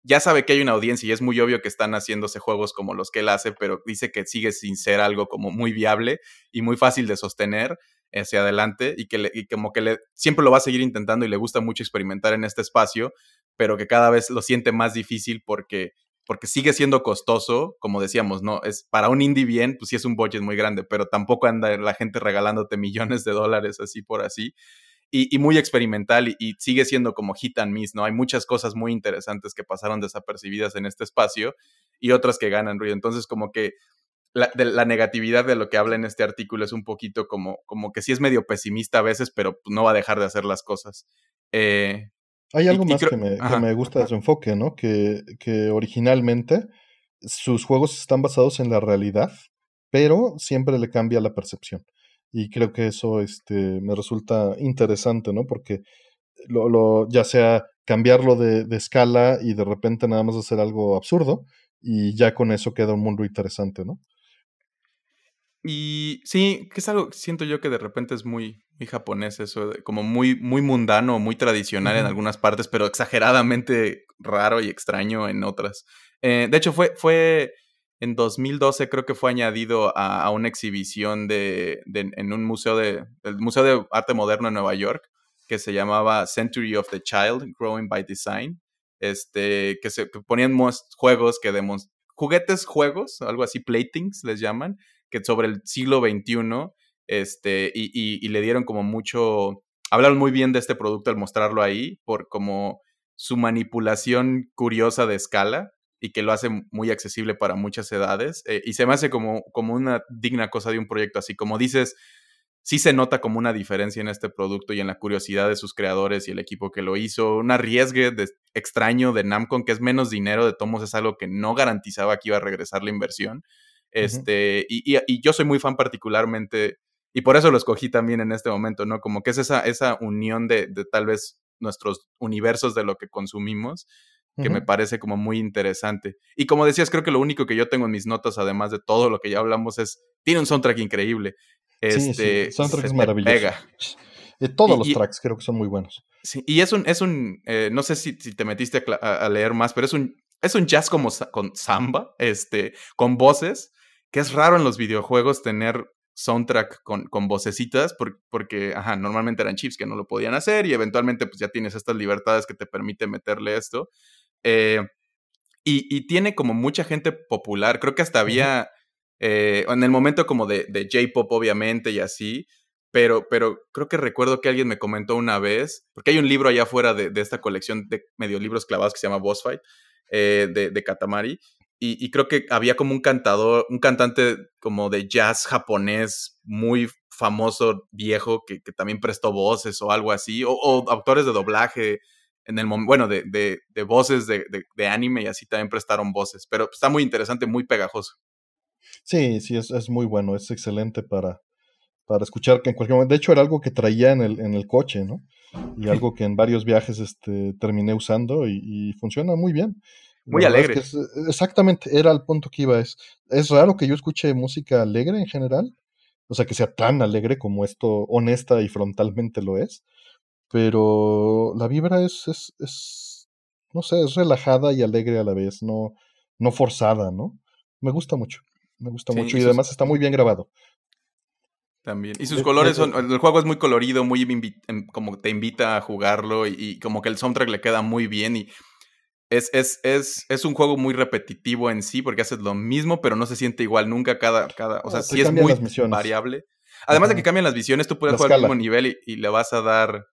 ya sabe que hay una audiencia y es muy obvio que están haciéndose juegos como los que él hace, pero dice que sigue sin ser algo como muy viable y muy fácil de sostener hacia adelante y que y como que le, siempre lo va a seguir intentando y le gusta mucho experimentar en este espacio, pero que cada vez lo siente más difícil porque porque sigue siendo costoso, como decíamos, ¿no? Es para un indie bien, pues sí es un budget muy grande, pero tampoco anda la gente regalándote [laughs] millones de dólares así por así. Y, muy experimental y, sigue siendo como hit and miss, ¿no? Hay muchas cosas muy interesantes que pasaron desapercibidas en este espacio y otras que ganan ruido. Entonces, como que la, la, negatividad de lo que habla en este artículo es un poquito como, como que sí es medio pesimista a veces, pero no va a dejar de hacer las cosas. Eh, hay algo más que, me, que, me, gusta de su enfoque, ¿no? Que, que originalmente sus juegos están basados en la realidad, pero siempre le cambia la percepción. Y creo que eso este, me resulta interesante, ¿no? Porque lo, lo, ya sea cambiarlo de, de, escala y de repente nada más hacer algo absurdo, y ya con eso queda un mundo interesante, ¿no? Y sí, que es algo, siento yo que de repente es muy, muy japonés eso, como muy, muy mundano, muy tradicional en algunas partes, pero exageradamente raro y extraño en otras. Eh, de hecho, fue, fue en 2012 creo que fue añadido a, una exhibición de, en un museo de, el Museo de Arte Moderno en Nueva York, que se llamaba Century of the Child, Growing by Design, este, que se ponían juegos que demostraban, juguetes juegos, algo así, platings les llaman, que sobre el siglo XXI, este, y, le dieron como mucho, hablaron muy bien de este producto al mostrarlo ahí, por como su manipulación curiosa de escala y que lo hace muy accesible para muchas edades. Eh, y se me hace como, como una digna cosa de un proyecto así. Como dices, sí se nota como una diferencia en este producto y en la curiosidad de sus creadores y el equipo que lo hizo. Un arriesgue de, extraño de Namco, que es menos dinero, de Tomos es algo que no garantizaba que iba a regresar la inversión. Este, y, yo soy muy fan particularmente, y por eso lo escogí también en este momento, ¿no? Como que es esa, esa unión de, tal vez nuestros universos de lo que consumimos, que me parece como muy interesante. Y como decías, creo que lo único que yo tengo en mis notas, además de todo lo que ya hablamos, es, tiene un soundtrack increíble. Este, sí, soundtrack es maravilloso. Eh, todos los tracks creo que son muy buenos. Sí, y es un, es un eh, no sé si, si te metiste a, leer más, pero es un, es un jazz como con samba, este, con voces, que es raro en los videojuegos tener soundtrack con, con vocecitas, porque, ajá, normalmente eran chips que no lo podían hacer y eventualmente pues ya tienes estas libertades que te permite meterle esto. Eh, y, tiene como mucha gente popular, creo que hasta había, eh, en el momento como de, de J-Pop obviamente y así, pero, pero creo que recuerdo que alguien me comentó una vez, porque hay un libro allá afuera de, de esta colección de medio libros clavados que se llama Boss Fight, eh, de, de Katamari, y, creo que había como un cantador, un cantante como de jazz japonés muy famoso, viejo, que, también prestó voces o algo así, o, actores de doblaje en el bueno, de, de, voces de, de, anime y así también prestaron voces, pero está muy interesante, muy pegajoso. Sí, sí, es, es muy bueno, es excelente para, para escuchar que en cualquier momento, de hecho era algo que traía en el, en el coche, ¿no? Y algo que en varios viajes este, terminé usando y funciona muy bien. Muy alegre. exactamente, era el punto que iba. Es, es raro que yo escuche música alegre en general. O sea, que sea tan alegre como esto, honesta y frontalmente lo es. Pero la vibra es, es, es no sé, es relajada y alegre a la vez, no, no forzada, ¿no? Me gusta mucho, me gusta mucho y además está muy bien grabado. También. Y sus colores son, el juego es muy colorido, muy como te invita a jugarlo y, y, como que el soundtrack le queda muy bien y es, es, es, es, un juego muy repetitivo en sí, porque haces lo mismo, pero no se siente igual nunca cada. cada o sea, sí es muy variable. Además de que cambian las visiones, tú puedes jugar al mismo nivel y, le vas a dar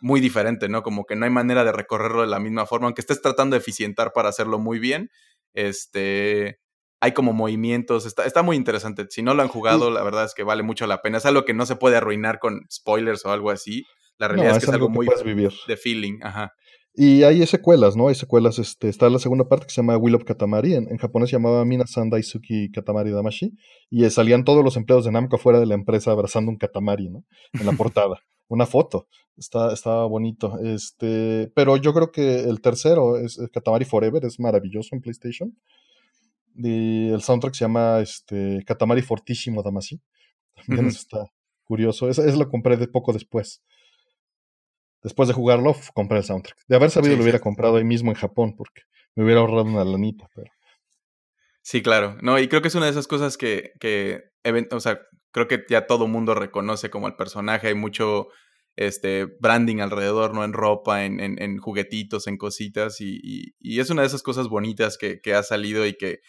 muy diferente, ¿no? Como que no hay manera de recorrerlo de la misma forma, aunque estés tratando de eficientar para hacerlo muy bien. Este. Hay como movimientos, está, está muy interesante. Si no lo han jugado, la verdad es que vale mucho la pena. Es algo que no se puede arruinar con spoilers o algo así. La realidad es que es algo, muy de feeling. Ajá. Y hay secuelas, ¿no? Hay secuelas, este, está la segunda parte que se llama Will of Katamari, en, japonés se llamaba Minasan Daisuki Katamari Damashi, y salían todos los empleados de Namco fuera de la empresa abrazando un Katamari, ¿no? En la [laughs] portada. Una foto. Está, estaba bonito. Este, pero yo creo que el tercero es Katamari Forever, es maravilloso en PlayStation. Y el soundtrack se llama este, Katamari Fortissimo Damashi. También está curioso. Es, es, lo compré de poco después después de jugarlo, compré el soundtrack. De haber sabido lo hubiera comprado ahí mismo en Japón, porque me hubiera ahorrado una lanita, pero... Sí, claro. No, y creo que es una de esas cosas que, que o sea, creo que ya todo mundo reconoce como el personaje. Hay mucho este, branding alrededor, ¿no? En ropa, en, en, juguetitos, en cositas. Y, y, es una de esas cosas bonitas que, que, ha salido y que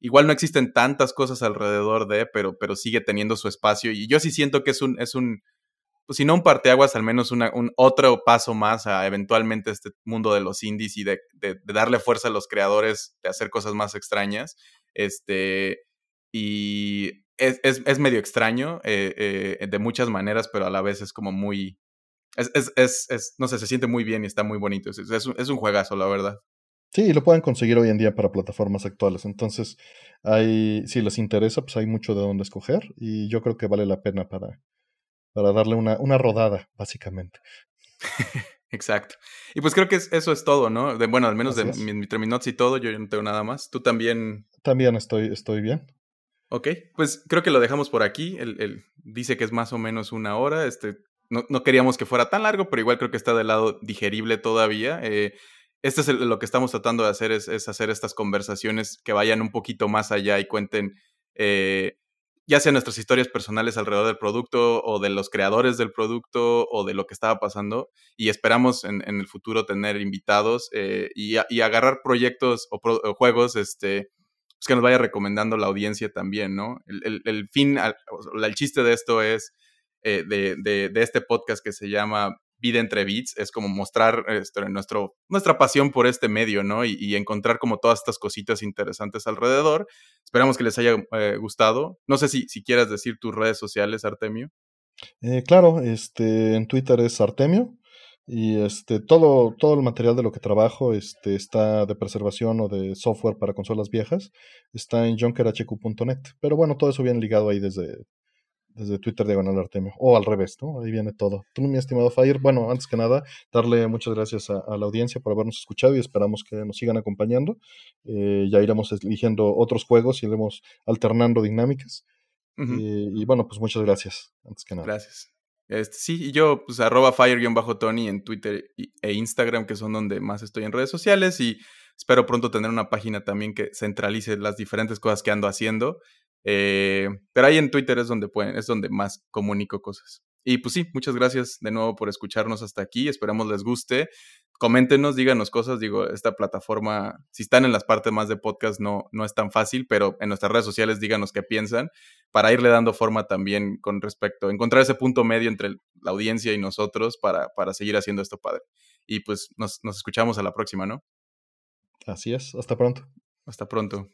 igual no existen tantas cosas alrededor de, pero, pero sigue teniendo su espacio. Y yo sí siento que es un, es un pues si no un parteaguas, al menos un otro paso más a eventualmente este mundo de los indies y de, darle fuerza a los creadores, de hacer cosas más extrañas. Este, y es, es, es medio extraño eh, eh, de muchas maneras, pero a la vez es como muy... Es, es, no sé, se siente muy bien y está muy bonito. Es, es, un juegazo, la verdad. Sí, lo pueden conseguir hoy en día para plataformas actuales. Entonces, hay, si les interesa, pues hay mucho de dónde escoger y yo creo que vale la pena para, para darle una, una rodada, básicamente. [laughs] Exacto. Y pues creo que eso es todo, ¿no? De, bueno, al menos de mi, mi y todo, yo no tengo nada más. ¿Tú también? También estoy, estoy bien. Ok, pues creo que lo dejamos por aquí. Él, dice que es más o menos una hora. Este, no, no, queríamos que fuera tan largo, pero igual creo que está del lado digerible todavía. Eh, este es lo que estamos tratando de hacer, es, es, hacer estas conversaciones que vayan un poquito más allá y cuenten eh, ya sea nuestras historias personales alrededor del producto o de los creadores del producto o de lo que estaba pasando y esperamos en, el futuro tener invitados eh, y, agarrar proyectos o, juegos este, pues que nos vaya recomendando la audiencia también, ¿no? El, fin, el chiste de esto es, eh, de, de, este podcast que se llama vida entre beats, es como mostrar este, nuestro, nuestra pasión por este medio, ¿no? Y, encontrar como todas estas cositas interesantes alrededor. Esperamos que les haya eh, gustado. No sé si, si quieras decir tus redes sociales, Artemio. Eh, claro, este, en Twitter es Artemio. Y este, todo, todo el material de lo que trabajo este, está de preservación o de software para consolas viejas. Está en junkerhq.net. Pero bueno, todo eso viene ligado ahí desde, desde Twitter Diagonal Artemio, o al revés, ¿no? Ahí viene todo. Tú, mi estimado Fire, bueno, antes que nada, darle muchas gracias a, la audiencia por habernos escuchado y esperamos que nos sigan acompañando. Eh, ya iremos eligiendo otros juegos y iremos alternando dinámicas. Eh, y bueno, pues muchas gracias, antes que nada. Gracias. Este, sí, y yo, pues arroba fire-tony en Twitter e Instagram, que son donde más estoy en redes sociales, y espero pronto tener una página también que centralice las diferentes cosas que ando haciendo. Eh, pero ahí en Twitter es donde pueden, es donde más comunico cosas. Y pues sí, muchas gracias de nuevo por escucharnos hasta aquí. Esperamos les guste. Coméntenos, díganos cosas. Digo, esta plataforma, si están en las partes más de podcast, no, no es tan fácil, pero en nuestras redes sociales díganos qué piensan para irle dando forma también con respecto, encontrar ese punto medio entre la audiencia y nosotros para, para seguir haciendo esto padre. Y pues nos, nos escuchamos a la próxima, ¿no? Así es. Hasta pronto. Hasta pronto.